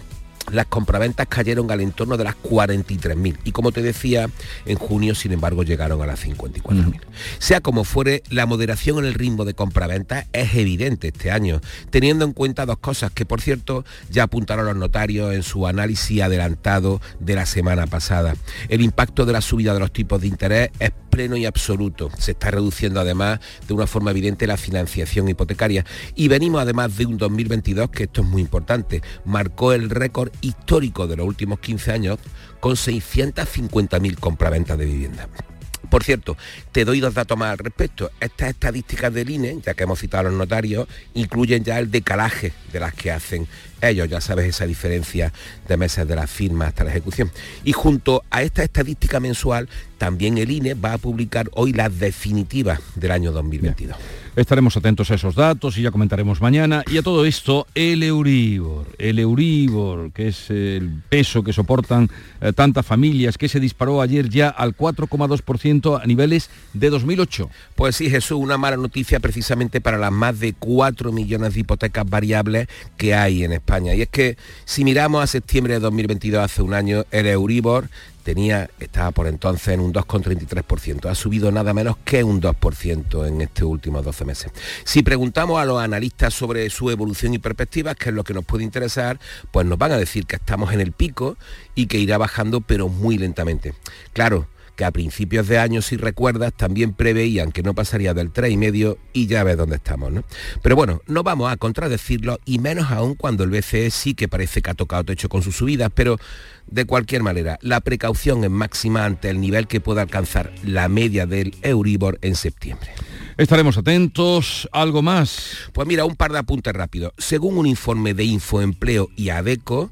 Speaker 45: las compraventas cayeron al entorno de las 43.000 y como te decía, en junio sin embargo llegaron a las 54.000. Sea como fuere, la moderación en el ritmo de compraventas es evidente este año, teniendo en cuenta dos cosas que por cierto ya apuntaron los notarios en su análisis adelantado de la semana pasada. El impacto de la subida de los tipos de interés es pleno y absoluto. Se está reduciendo además de una forma evidente la financiación hipotecaria. Y venimos además de un 2022 que esto es muy importante. Marcó el récord histórico de los últimos 15 años con 650.000 compraventas de vivienda. Por cierto, te doy dos datos más al respecto. Estas estadísticas del INE, ya que hemos citado a los notarios, incluyen ya el decalaje de las que hacen ellos, ya sabes esa diferencia de meses de la firma hasta la ejecución. Y junto a esta estadística mensual, también el INE va a publicar hoy las definitivas del año 2022.
Speaker 1: Estaremos atentos a esos datos y ya comentaremos mañana. Y a todo esto, el Euribor, el Euribor, que es el peso que soportan eh, tantas familias, que se disparó ayer ya al 4,2% a niveles de 2008.
Speaker 45: Pues sí, Jesús, una mala noticia precisamente para las más de 4 millones de hipotecas variables que hay en España. Y es que si miramos a septiembre de 2022, hace un año, el Euribor tenía, estaba por entonces en un 2,33%. Ha subido nada menos que un 2% en estos últimos 12 meses. Si preguntamos a los analistas sobre su evolución y perspectivas, que es lo que nos puede interesar, pues nos van a decir que estamos en el pico y que irá bajando, pero muy lentamente. Claro, que a principios de año, si recuerdas, también preveían que no pasaría del 3,5 y ya ves dónde estamos, ¿no? Pero bueno, no vamos a contradecirlo y menos aún cuando el BCE sí que parece que ha tocado techo con sus subidas, pero de cualquier manera, la precaución es máxima ante el nivel que pueda alcanzar la media del Euribor en septiembre.
Speaker 1: Estaremos atentos. ¿Algo más?
Speaker 45: Pues mira, un par de apuntes rápidos. Según un informe de Infoempleo y ADECO,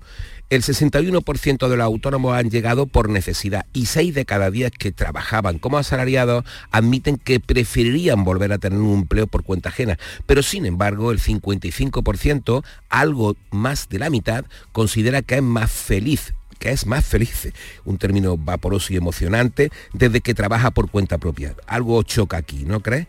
Speaker 45: el 61% de los autónomos han llegado por necesidad y 6 de cada 10 que trabajaban como asalariados admiten que preferirían volver a tener un empleo por cuenta ajena. Pero sin embargo, el 55%, algo más de la mitad, considera que es más feliz que es más feliz, un término vaporoso y emocionante, desde que trabaja por cuenta propia. Algo choca aquí, ¿no crees?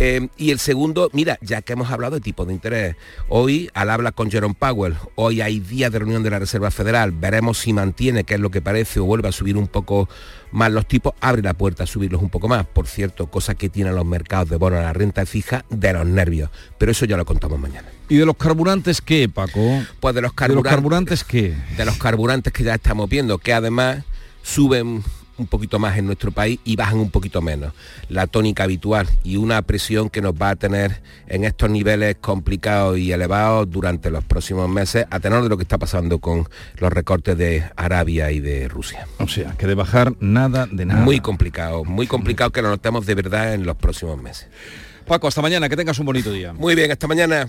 Speaker 45: Eh, y el segundo, mira, ya que hemos hablado de tipo de interés, hoy al habla con Jerome Powell, hoy hay día de reunión de la Reserva Federal, veremos si mantiene, que es lo que parece, o vuelve a subir un poco más los tipos, abre la puerta a subirlos un poco más. Por cierto, cosa que tienen los mercados de bonos a la renta fija de los nervios. Pero eso ya lo contamos mañana.
Speaker 1: ¿Y de los carburantes qué, Paco?
Speaker 45: Pues de los
Speaker 1: carburantes. ¿De los carburantes qué?
Speaker 45: De los carburantes que ya estamos viendo, que además suben un poquito más en nuestro país y bajan un poquito menos. La tónica habitual y una presión que nos va a tener en estos niveles complicados y elevados durante los próximos meses, a tenor de lo que está pasando con los recortes de Arabia y de Rusia.
Speaker 1: O sea, que de bajar nada de nada.
Speaker 45: Muy complicado, muy complicado que lo notemos de verdad en los próximos meses.
Speaker 1: Paco, hasta mañana, que tengas un bonito día.
Speaker 45: Muy bien, hasta mañana.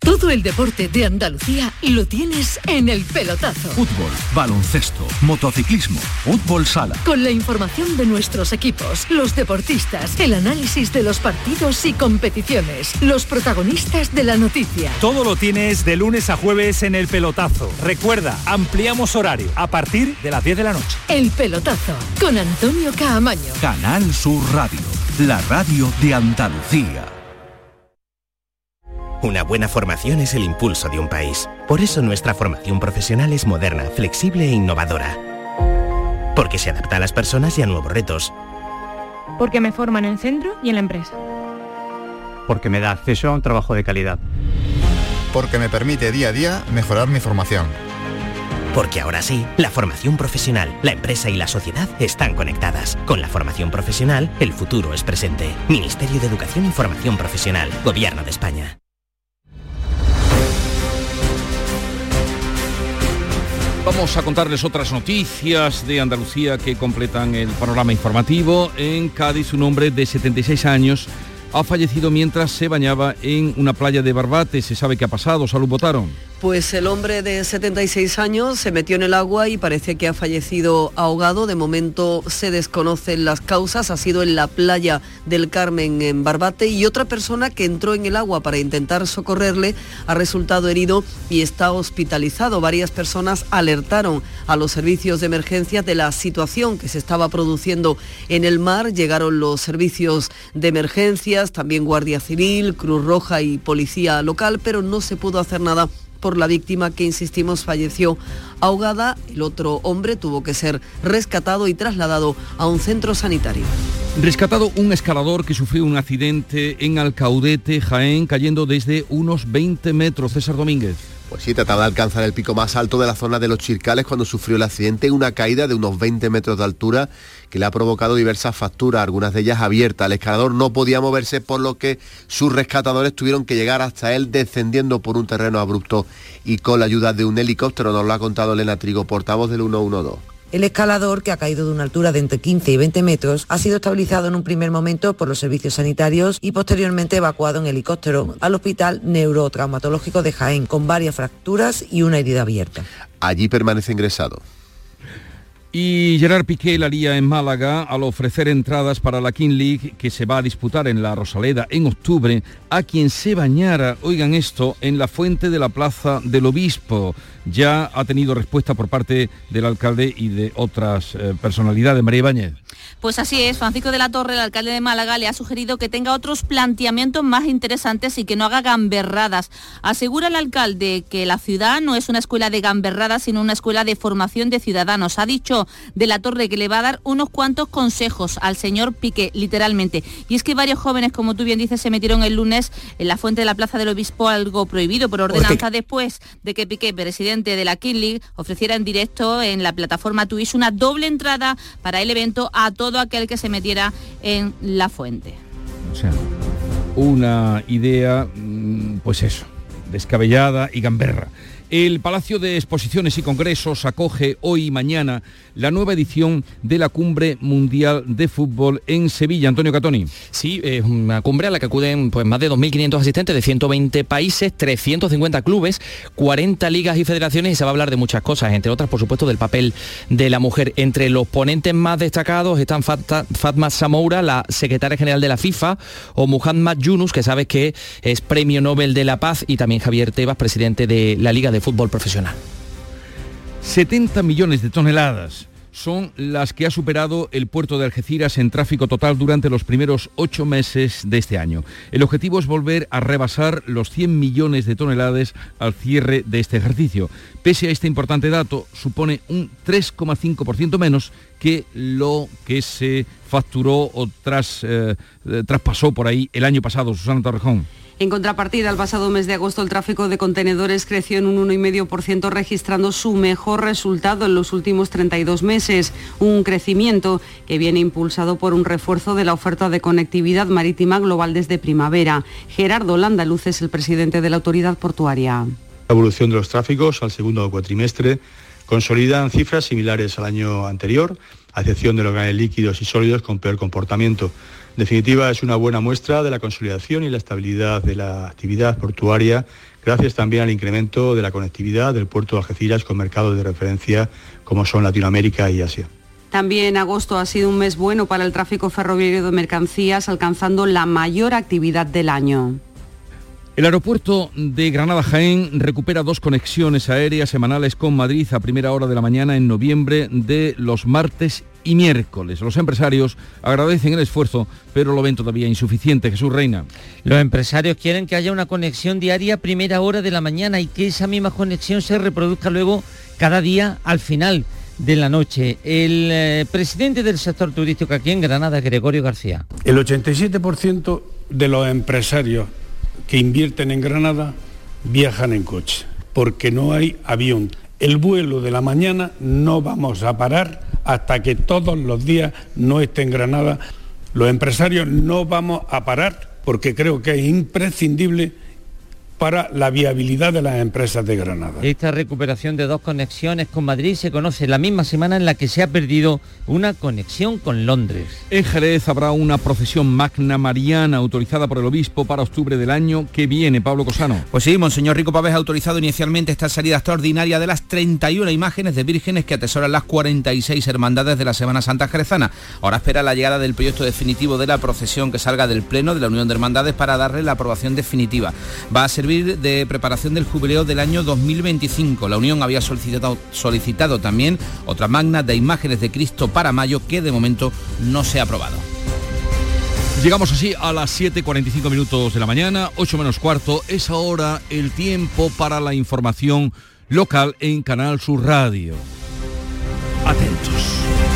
Speaker 42: Todo el deporte de Andalucía lo tienes en el pelotazo.
Speaker 34: Fútbol, baloncesto, motociclismo, fútbol sala.
Speaker 42: Con la información de nuestros equipos, los deportistas, el análisis de los partidos y competiciones, los protagonistas de la noticia.
Speaker 46: Todo lo tienes de lunes a jueves en el pelotazo. Recuerda, ampliamos horario a partir de las 10 de la noche.
Speaker 42: El pelotazo con Antonio Caamaño.
Speaker 34: Canal Sur Radio, la radio de Andalucía.
Speaker 36: Una buena formación es el impulso de un país. Por eso nuestra formación profesional es moderna, flexible e innovadora. Porque se adapta a las personas y a nuevos retos.
Speaker 37: Porque me forman en el centro y en la empresa.
Speaker 38: Porque me da acceso a un trabajo de calidad.
Speaker 39: Porque me permite día a día mejorar mi formación.
Speaker 36: Porque ahora sí, la formación profesional, la empresa y la sociedad están conectadas. Con la formación profesional, el futuro es presente. Ministerio de Educación y Formación Profesional, Gobierno de España.
Speaker 1: Vamos a contarles otras noticias de Andalucía que completan el panorama informativo. En Cádiz, un hombre de 76 años ha fallecido mientras se bañaba en una playa de Barbate. ¿Se sabe qué ha pasado? Salud votaron.
Speaker 47: Pues el hombre de 76 años se metió en el agua y parece que ha fallecido ahogado. De momento se desconocen las causas. Ha sido en la playa del Carmen en Barbate y otra persona que entró en el agua para intentar socorrerle ha resultado herido y está hospitalizado. Varias personas alertaron a los servicios de emergencia de la situación que se estaba produciendo en el mar. Llegaron los servicios de emergencias, también Guardia Civil, Cruz Roja y Policía Local, pero no se pudo hacer nada por la víctima que, insistimos, falleció ahogada. El otro hombre tuvo que ser rescatado y trasladado a un centro sanitario.
Speaker 1: Rescatado un escalador que sufrió un accidente en Alcaudete, Jaén, cayendo desde unos 20 metros. César Domínguez.
Speaker 48: Pues sí, trataba de alcanzar el pico más alto de la zona de los Chircales cuando sufrió el accidente, una caída de unos 20 metros de altura que le ha provocado diversas facturas, algunas de ellas abiertas. El escalador no podía moverse por lo que sus rescatadores tuvieron que llegar hasta él descendiendo por un terreno abrupto y con la ayuda de un helicóptero, nos lo ha contado Elena Trigo, portavoz del 112.
Speaker 49: El escalador, que ha caído de una altura de entre 15 y 20 metros, ha sido estabilizado en un primer momento por los servicios sanitarios y posteriormente evacuado en helicóptero al Hospital Neurotraumatológico de Jaén, con varias fracturas y una herida abierta.
Speaker 48: Allí permanece ingresado.
Speaker 1: Y Gerard Piqué la haría en Málaga al ofrecer entradas para la King League que se va a disputar en la Rosaleda en octubre a quien se bañara, oigan esto, en la fuente de la Plaza del Obispo. Ya ha tenido respuesta por parte del alcalde y de otras eh, personalidades. María Ibáñez.
Speaker 43: Pues así es, Francisco de la Torre, el alcalde de Málaga, le ha sugerido que tenga otros planteamientos más interesantes y que no haga gamberradas. Asegura el alcalde que la ciudad no es una escuela de gamberradas, sino una escuela de formación de ciudadanos. Ha dicho de la Torre que le va a dar unos cuantos consejos al señor Piqué, literalmente. Y es que varios jóvenes, como tú bien dices, se metieron el lunes en la fuente de la Plaza del Obispo algo prohibido por ordenanza después de que Piqué, presidente de la King League, ofreciera en directo en la plataforma Twitch una doble entrada para el evento a todos todo aquel que se metiera en la fuente.
Speaker 1: O sea, una idea, mm, pues eso, descabellada y gamberra. El Palacio de Exposiciones y Congresos acoge hoy y mañana la nueva edición de la Cumbre Mundial de Fútbol en Sevilla. Antonio Catoni.
Speaker 50: Sí, es una cumbre a la que acuden pues, más de 2.500 asistentes de 120 países, 350 clubes, 40 ligas y federaciones y se va a hablar de muchas cosas, entre otras, por supuesto, del papel de la mujer. Entre los ponentes más destacados están Fatma Samoura, la secretaria general de la FIFA, o Muhammad Yunus, que sabes que es Premio Nobel de la Paz, y también Javier Tebas, presidente de la Liga de Fútbol Profesional.
Speaker 1: 70 millones de toneladas son las que ha superado el puerto de Algeciras en tráfico total durante los primeros ocho meses de este año. El objetivo es volver a rebasar los 100 millones de toneladas al cierre de este ejercicio. Pese a este importante dato, supone un 3,5% menos que lo que se facturó o tras, eh, eh, traspasó por ahí el año pasado. Susana Torrejón.
Speaker 47: En contrapartida, el pasado mes de agosto el tráfico de contenedores creció en un 1,5% registrando su mejor resultado en los últimos 32 meses, un crecimiento que viene impulsado por un refuerzo de la oferta de conectividad marítima global desde primavera. Gerardo Landaluz es el presidente de la autoridad portuaria.
Speaker 51: La evolución de los tráficos al segundo cuatrimestre consolidan cifras similares al año anterior, a excepción de los ganes líquidos y sólidos con peor comportamiento definitiva, es una buena muestra de la consolidación y la estabilidad de la actividad portuaria, gracias también al incremento de la conectividad del puerto de Algeciras con mercados de referencia como son Latinoamérica y Asia.
Speaker 47: También agosto ha sido un mes bueno para el tráfico ferroviario de mercancías, alcanzando la mayor actividad del año.
Speaker 1: El aeropuerto de Granada Jaén recupera dos conexiones aéreas semanales con Madrid a primera hora de la mañana en noviembre de los martes y miércoles. Los empresarios agradecen el esfuerzo, pero lo ven todavía insuficiente. Jesús Reina.
Speaker 52: Los empresarios quieren que haya una conexión diaria a primera hora de la mañana y que esa misma conexión se reproduzca luego cada día al final de la noche. El eh, presidente del sector turístico aquí en Granada, Gregorio García.
Speaker 53: El 87% de los empresarios que invierten en Granada viajan en coche, porque no hay avión. El vuelo de la mañana no vamos a parar hasta que todos los días no esté en Granada. Los empresarios no vamos a parar porque creo que es imprescindible para la viabilidad de las empresas de Granada.
Speaker 52: Esta recuperación de dos conexiones con Madrid se conoce la misma semana en la que se ha perdido una conexión con Londres.
Speaker 1: En Jerez habrá una procesión magna mariana autorizada por el obispo para octubre del año que viene. Pablo Cosano.
Speaker 54: Pues sí, Monseñor Rico Pávez ha autorizado inicialmente esta salida extraordinaria de las 31 imágenes de vírgenes que atesoran las 46 hermandades de la Semana Santa Jerezana. Ahora espera la llegada del proyecto definitivo de la procesión que salga del Pleno de la Unión de Hermandades para darle la aprobación definitiva. Va a ser de preparación del jubileo del año 2025. La Unión había solicitado, solicitado también otra magna de imágenes de Cristo para mayo que de momento no se ha aprobado.
Speaker 1: Llegamos así a las 7.45 minutos de la mañana, 8 menos cuarto. Es ahora el tiempo para la información local en Canal Sur Radio. Atentos.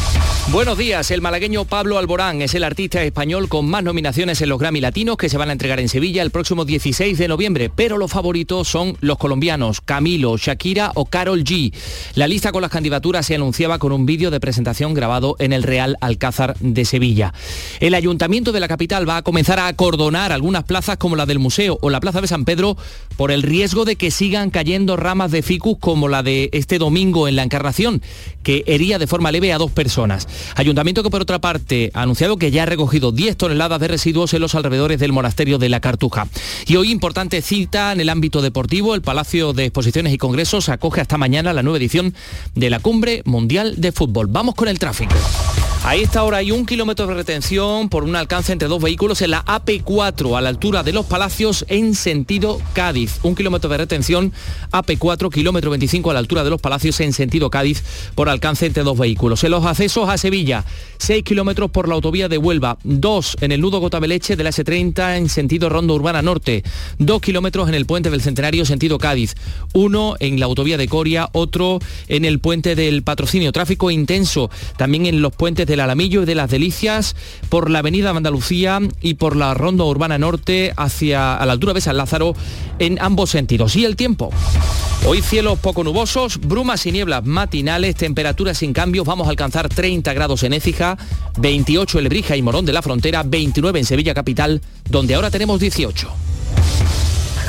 Speaker 50: Buenos días, el malagueño Pablo Alborán es el artista español con más nominaciones en los Grammy Latinos que se van a entregar en Sevilla el próximo 16 de noviembre, pero los favoritos son los colombianos Camilo, Shakira o Carol G. La lista con las candidaturas se anunciaba con un vídeo de presentación grabado en el Real Alcázar de Sevilla. El ayuntamiento de la capital va a comenzar a acordonar algunas plazas como la del Museo o la Plaza de San Pedro por el riesgo de que sigan cayendo ramas de ficus como la de este domingo en la Encarnación, que hería de forma leve a dos personas. Ayuntamiento que por otra parte ha anunciado que ya ha recogido 10 toneladas de residuos en los alrededores del monasterio de la Cartuja. Y hoy importante cita en el ámbito deportivo, el Palacio de Exposiciones y Congresos acoge hasta mañana la nueva edición de la Cumbre Mundial de Fútbol. Vamos con el tráfico. A esta hora hay un kilómetro de retención por un alcance entre dos vehículos en la AP4 a la altura de los Palacios en sentido Cádiz. Un kilómetro de retención AP4, kilómetro 25 a la altura de los Palacios en sentido Cádiz por alcance entre dos vehículos. En los accesos a Sevilla, 6 kilómetros por la autovía de Huelva, 2 en el nudo Gotabeleche de la S30 en sentido Ronda Urbana Norte, 2 kilómetros en el puente del Centenario sentido Cádiz, 1 en la autovía de Coria, otro en el puente del Patrocinio. Tráfico intenso también en los puentes del Alamillo y de las Delicias, por la avenida Andalucía y por la Ronda Urbana Norte hacia a la altura de San Lázaro en ambos sentidos. Y el tiempo. Hoy cielos poco nubosos, brumas y nieblas matinales, temperaturas sin cambios, vamos a alcanzar 30 grados en Écija, 28 en Lebrija y Morón de la Frontera, 29 en Sevilla Capital, donde ahora tenemos 18.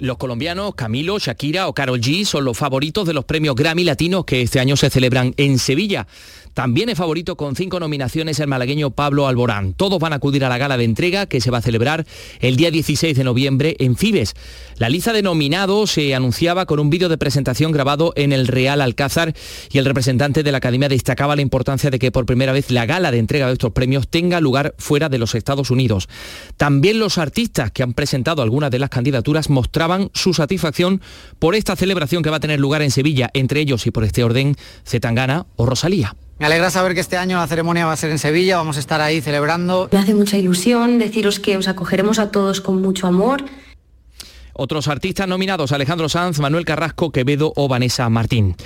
Speaker 50: Los colombianos Camilo, Shakira o Carol G son los favoritos de los premios Grammy Latinos que este año se celebran en Sevilla. También es favorito con cinco nominaciones el malagueño Pablo Alborán. Todos van a acudir a la gala de entrega que se va a celebrar el día 16 de noviembre en Fibes. La lista de nominados se anunciaba con un vídeo de presentación grabado en el Real Alcázar y el representante de la Academia destacaba la importancia de que por primera vez la gala de entrega de estos premios tenga lugar fuera de los Estados Unidos. También los artistas que han presentado algunas de las candidaturas mostraban su satisfacción por esta celebración que va a tener lugar en Sevilla, entre ellos y por este orden Zetangana o Rosalía.
Speaker 55: Me alegra saber que este año la ceremonia va a ser en Sevilla, vamos a estar ahí celebrando.
Speaker 56: Me hace mucha ilusión deciros que os acogeremos a todos con mucho amor
Speaker 50: otros artistas nominados, Alejandro Sanz, Manuel Carrasco, Quevedo o Vanessa Martín.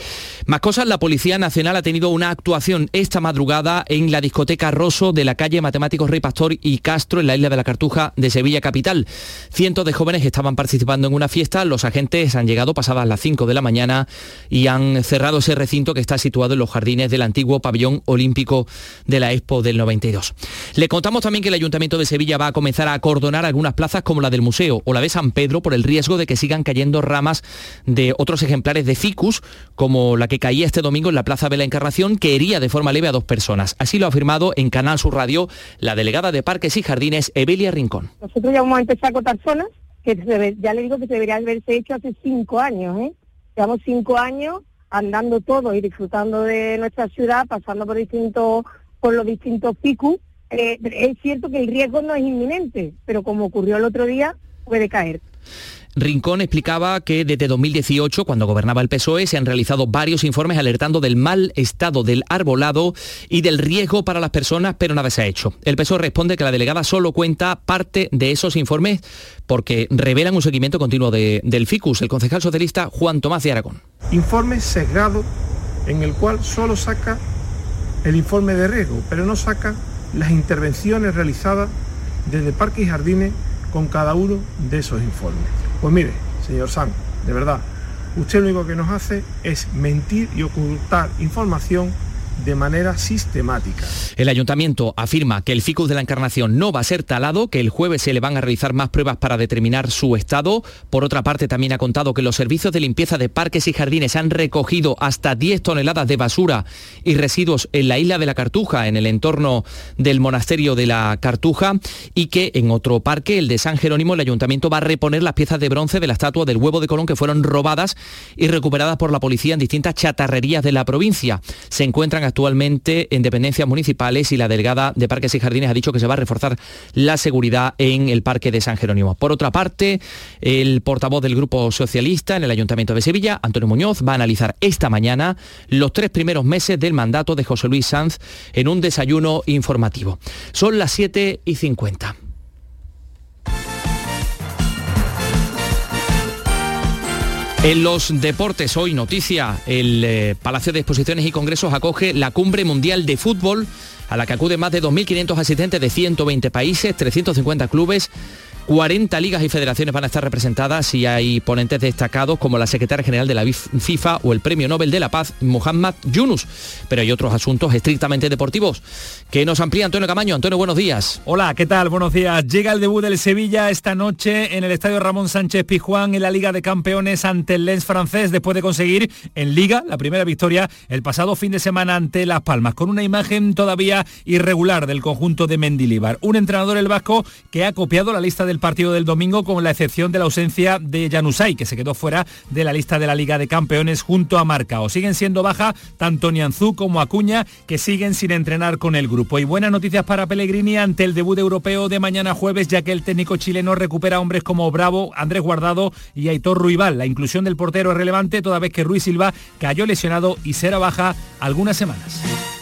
Speaker 50: Más cosas, la Policía Nacional ha tenido una actuación esta madrugada en la discoteca Rosso de la calle Matemáticos Rey Pastor y Castro en la isla de la Cartuja de Sevilla Capital. Cientos de jóvenes estaban participando en una fiesta, los agentes han llegado pasadas las 5 de la mañana y han cerrado ese recinto que está situado en los jardines del antiguo pabellón olímpico de la Expo del 92. Le contamos también que el Ayuntamiento de Sevilla va a comenzar a acordonar algunas plazas como la del Museo o la de San Pedro por el riesgo de que sigan cayendo ramas de otros ejemplares de ficus, como la que caía este domingo en la Plaza de la Encarnación, que hería de forma leve a dos personas. Así lo ha afirmado en Canal Sur Radio la delegada de Parques y Jardines, Evelia Rincón.
Speaker 57: Nosotros ya vamos a empezar a cortar zonas, que ya le digo que debería haberse hecho hace cinco años. ¿eh? Llevamos cinco años andando todos y disfrutando de nuestra ciudad, pasando por distintos por los distintos ficus. Eh, es cierto que el riesgo no es inminente, pero como ocurrió el otro día, puede caer.
Speaker 50: Rincón explicaba que desde 2018, cuando gobernaba el PSOE, se han realizado varios informes alertando del mal estado del arbolado y del riesgo para las personas, pero nada se ha hecho. El PSOE responde que la delegada solo cuenta parte de esos informes porque revelan un seguimiento continuo del FICUS. El concejal socialista Juan Tomás de Aragón.
Speaker 58: Informe sesgado en el cual solo saca el informe de riesgo, pero no saca las intervenciones realizadas desde Parques y Jardines con cada uno de esos informes. Pues mire, señor Sam, de verdad, usted lo único que nos hace es mentir y ocultar información de manera sistemática.
Speaker 50: El ayuntamiento afirma que el ficus de la Encarnación no va a ser talado, que el jueves se le van a realizar más pruebas para determinar su estado. Por otra parte, también ha contado que los servicios de limpieza de parques y jardines han recogido hasta 10 toneladas de basura y residuos en la isla de la Cartuja, en el entorno del monasterio de la Cartuja, y que en otro parque, el de San Jerónimo, el ayuntamiento va a reponer las piezas de bronce de la estatua del huevo de Colón que fueron robadas y recuperadas por la policía en distintas chatarrerías de la provincia. Se encuentran actualmente en dependencias municipales y la delegada de Parques y Jardines ha dicho que se va a reforzar la seguridad en el Parque de San Jerónimo. Por otra parte, el portavoz del Grupo Socialista en el Ayuntamiento de Sevilla, Antonio Muñoz, va a analizar esta mañana los tres primeros meses del mandato de José Luis Sanz en un desayuno informativo. Son las 7 y 50. En los deportes, hoy noticia, el eh, Palacio de Exposiciones y Congresos acoge la Cumbre Mundial de Fútbol, a la que acuden más de 2.500 asistentes de 120 países, 350 clubes 40 ligas y federaciones van a estar representadas y hay ponentes destacados como la secretaria general de la FIFA o el Premio Nobel de la Paz, Muhammad Yunus. Pero hay otros asuntos estrictamente deportivos que nos amplía Antonio Camaño. Antonio, buenos días.
Speaker 59: Hola, ¿qué tal? Buenos días. Llega el debut del Sevilla esta noche en el Estadio Ramón Sánchez Pizjuán en la Liga de Campeones ante el Lens francés después de conseguir en Liga la primera victoria el pasado fin de semana ante Las Palmas, con una imagen todavía irregular del conjunto de Mendilibar. Un entrenador el vasco que ha copiado la lista de el partido del domingo con la excepción de la ausencia de Janusay, que se quedó fuera de la lista de la Liga de Campeones junto a Marcao. Siguen siendo baja tanto Nianzú como Acuña, que siguen sin entrenar con el grupo. Y buenas noticias para Pellegrini ante el debut europeo de mañana jueves, ya que el técnico chileno recupera hombres como Bravo, Andrés Guardado y Aitor Ruibal. La inclusión del portero es relevante toda vez que Ruiz Silva cayó lesionado y será baja algunas semanas.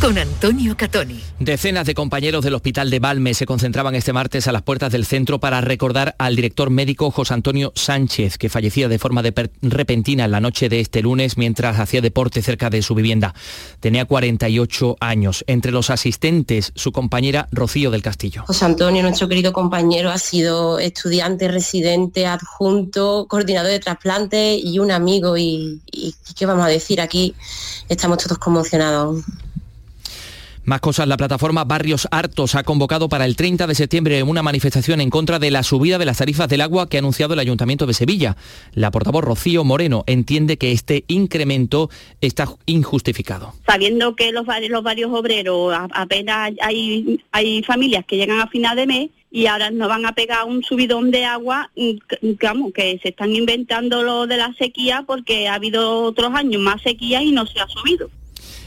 Speaker 42: con Antonio Catoni.
Speaker 50: Decenas de compañeros del Hospital de Balme se concentraban este martes a las puertas del centro para recordar al director médico José Antonio Sánchez, que fallecía de forma repentina en la noche de este lunes mientras hacía deporte cerca de su vivienda. Tenía 48 años. Entre los asistentes, su compañera Rocío del Castillo.
Speaker 60: José Antonio, nuestro querido compañero, ha sido estudiante, residente, adjunto, coordinador de trasplante y un amigo. y qué vamos a decir? Aquí estamos todos conmocionados.
Speaker 50: Más cosas, la plataforma Barrios Hartos ha convocado para el 30 de septiembre una manifestación en contra de la subida de las tarifas del agua que ha anunciado el Ayuntamiento de Sevilla. La portavoz Rocío Moreno entiende que este incremento está injustificado.
Speaker 61: Sabiendo que los, los varios obreros apenas hay, familias que llegan a final de mes y ahora nos van a pegar un subidón de agua, digamos, que se están inventando lo de la sequía porque ha habido otros años más sequía y no se ha subido.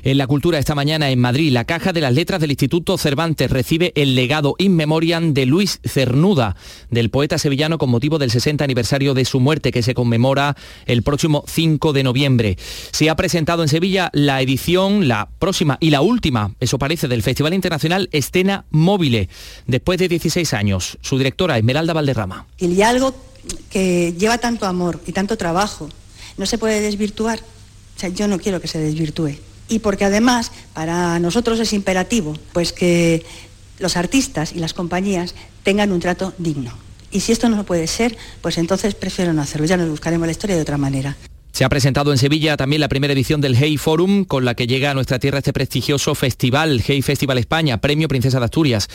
Speaker 50: En la cultura esta mañana en Madrid, la Caja de las Letras del Instituto Cervantes recibe el legado in memoriam de Luis Cernuda, del poeta sevillano con motivo del 60 aniversario de su muerte que se conmemora el próximo 5 de noviembre. Se ha presentado en Sevilla la edición, la próxima y la última, eso parece, del Festival Internacional Escena Móvile, después de 16 años. Su directora, Esmeralda Valderrama.
Speaker 62: Y algo que lleva tanto amor y tanto trabajo no se puede desvirtuar. O sea, yo no quiero que se desvirtúe y porque además para nosotros es imperativo pues que los artistas y las compañías tengan un trato digno. Y si esto no puede ser, pues entonces prefiero no hacerlo. Ya nos buscaremos la historia de otra manera.
Speaker 50: Se ha presentado en Sevilla también la primera edición del Hey Forum, con la que llega a nuestra tierra este prestigioso festival, Hey Festival España, Premio Princesa de Asturias.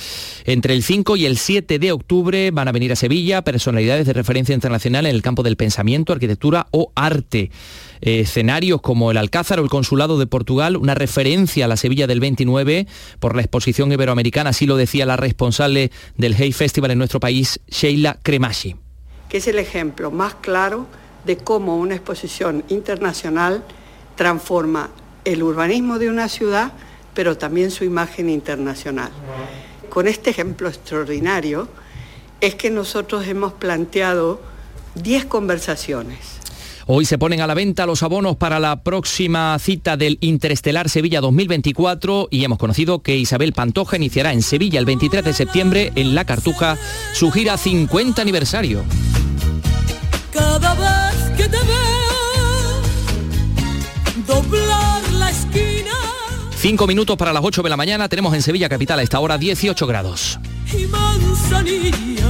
Speaker 50: Entre el 5 y el 7 de octubre van a venir a Sevilla personalidades de referencia internacional en el campo del pensamiento, arquitectura o arte. escenarios como el Alcázar o el Consulado de Portugal, una referencia a la Sevilla del 29 por la exposición iberoamericana, así lo decía la responsable del Hey Festival en nuestro país, Sheila Cremashi.
Speaker 63: Que es el ejemplo más claro de cómo una exposición internacional transforma el urbanismo de una ciudad, pero también su imagen internacional. Con este ejemplo extraordinario es que nosotros hemos planteado 10 conversaciones.
Speaker 50: Hoy se ponen a la venta los abonos para la próxima cita del Interestelar Sevilla 2024 y hemos conocido que Isabel Pantoja iniciará en Sevilla el 23 de septiembre en La Cartuja su gira 50 aniversario.
Speaker 64: Cada vez que te veo doblar la esquina
Speaker 50: Cinco minutos para las 8 de la mañana. Tenemos en Sevilla Capital a esta hora 18 grados.
Speaker 64: y manzanilla.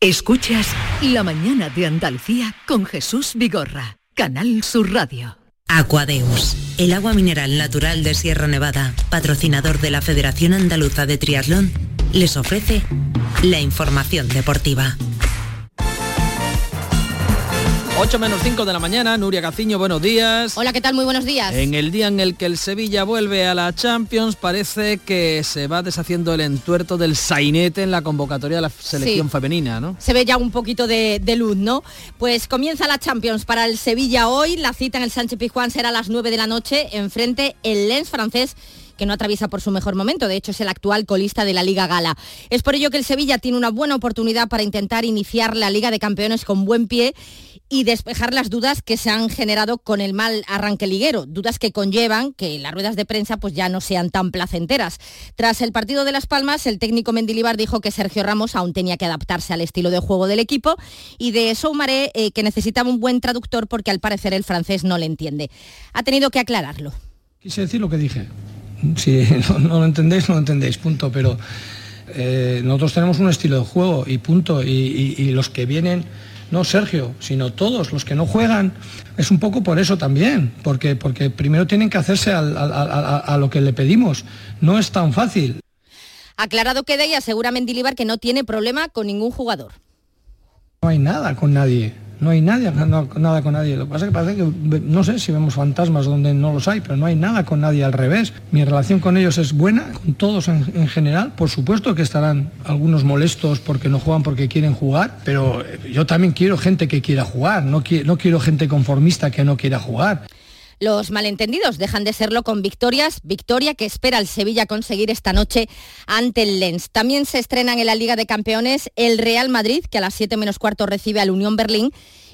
Speaker 42: Escuchas La mañana de Andalucía con Jesús Vigorra, Canal Sur Radio.
Speaker 65: Aquadeus, el agua mineral natural de Sierra Nevada, patrocinador de la Federación Andaluza de Triatlón, les ofrece la información deportiva.
Speaker 66: 8 menos 5 de la mañana, Nuria Caciño, buenos días.
Speaker 41: Hola, ¿qué tal? Muy buenos días.
Speaker 66: En el día en el que el Sevilla vuelve a la Champions, parece que se va deshaciendo el entuerto del sainete en la convocatoria de la selección
Speaker 41: Sí.
Speaker 66: femenina, ¿no?
Speaker 41: Se ve ya un poquito de, de luz, ¿no? Pues comienza la Champions para el Sevilla hoy. La cita en el Sánchez Pizjuán será a las 9 de la noche. Enfrente el Lens francés que no atraviesa por su mejor momento, de hecho es el actual colista de la Liga Gala. Es por ello que el Sevilla tiene una buena oportunidad para intentar iniciar la Liga de Campeones con buen pie y despejar las dudas que se han generado con el mal arranque liguero, dudas que conllevan que las ruedas de prensa pues ya no sean tan placenteras. Tras el partido de Las Palmas, el técnico Mendilibar dijo que Sergio Ramos aún tenía que adaptarse al estilo de juego del equipo y de Soumaré eh, que necesitaba un buen traductor porque al parecer el francés no le entiende. Ha tenido que aclararlo.
Speaker 58: Quise decir lo que dije. Si no, no lo entendéis, no lo entendéis, punto. Pero eh, nosotros tenemos un estilo de juego y punto. Y, y- y los que vienen, no Sergio, sino todos los que no juegan, es un poco por eso también. Porque, porque primero tienen que hacerse al- al- al- a, a lo que le pedimos. No es tan fácil.
Speaker 41: Aclarado queda y asegura Mendilibar que no tiene problema con ningún jugador.
Speaker 58: No hay nada con nadie. No hay nadie, nada con nadie. Lo que pasa es que parece que, no sé si vemos fantasmas donde no los hay, pero no hay nada con nadie al revés. Mi relación con ellos es buena, con todos en, en general. Por supuesto que estarán algunos molestos porque no juegan porque quieren jugar, pero eh, yo también quiero gente que quiera jugar, no quiero gente conformista que no quiera jugar.
Speaker 41: Los malentendidos dejan de serlo con victorias, victoria que espera el Sevilla conseguir esta noche ante el Lens. También se estrenan en la Liga de Campeones el Real Madrid, que a las 7 menos cuarto recibe al Unión Berlín,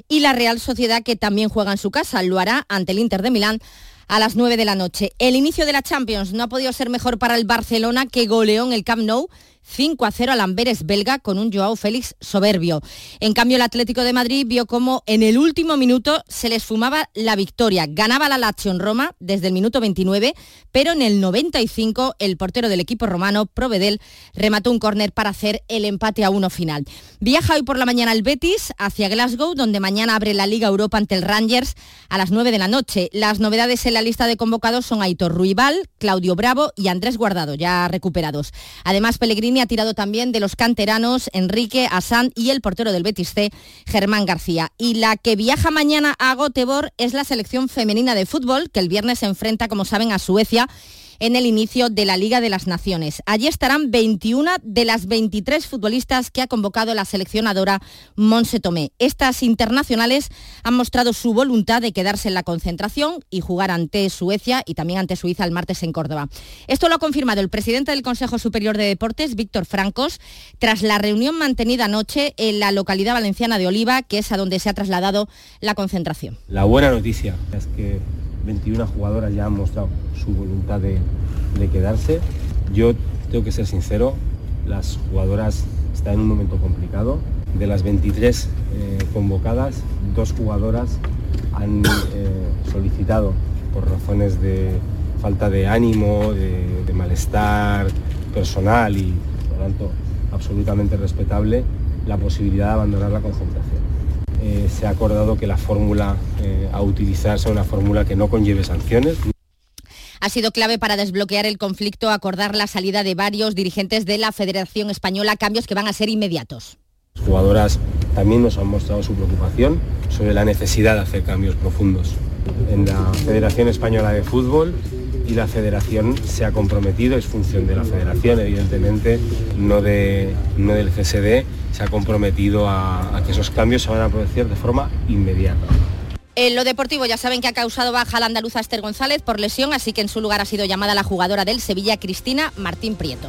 Speaker 41: y la Real Sociedad, que también juega en su casa, lo hará ante el Inter de Milán a las 9 de la noche. El inicio de la Champions no ha podido ser mejor para el Barcelona, que goleó en el Camp Nou 5 a 0 al Amberes belga con un Joao Félix soberbio. En cambio, el Atlético de Madrid vio cómo en el último minuto se les fumaba la victoria. Ganaba la Lazio en Roma desde el minuto 29, pero en el 95 el portero del equipo romano, Provedel, remató un córner para hacer el empate a uno final. Viaja hoy por la mañana el Betis hacia Glasgow, donde mañana abre la Liga Europa ante el Rangers a las 9 de la noche. Las novedades en la lista de convocados son Aitor Ruibal, Claudio Bravo y Andrés Guardado, ya recuperados. Además, Pellegrini ha tirado también de los canteranos Enrique Asán y el portero del Betis C, Germán García. Y la que viaja mañana a Göteborg es la selección femenina de fútbol, que el viernes se enfrenta, como saben, a Suecia en el inicio de la Liga de las Naciones. Allí estarán 21 de las 23 futbolistas que ha convocado la seleccionadora Monse Tomé. Estas internacionales han mostrado su voluntad de quedarse en la concentración y jugar ante Suecia y también ante Suiza el martes en Córdoba. Esto lo ha confirmado el presidente del Consejo Superior de Deportes, Víctor Francos, tras la reunión mantenida anoche en la localidad valenciana de Oliva, que es a donde se ha trasladado la concentración.
Speaker 67: La buena noticia es que 21 jugadoras ya han mostrado su voluntad de, de quedarse. Yo tengo que ser sincero, las jugadoras están en un momento complicado. De las 23 eh, convocadas, dos jugadoras han eh, solicitado por razones de falta de ánimo, de, de malestar personal y por lo tanto absolutamente respetable la posibilidad de abandonar la concentración. Eh, se ha acordado que la fórmula eh, a utilizar sea una fórmula que no conlleve sanciones.
Speaker 41: Ha sido clave para desbloquear el conflicto, acordar la salida de varios dirigentes de la Federación Española, cambios que van a ser inmediatos.
Speaker 67: Las jugadoras también nos han mostrado su preocupación sobre la necesidad de hacer cambios profundos. En la Federación Española de Fútbol y la federación se ha comprometido, es función de la federación, evidentemente, no, de, no del CSD, se ha comprometido a, que esos cambios se van a producir de forma inmediata.
Speaker 41: En lo deportivo ya saben que ha causado baja la andaluza Esther González por lesión, así que en su lugar ha sido llamada la jugadora del Sevilla, Cristina Martín Prieto.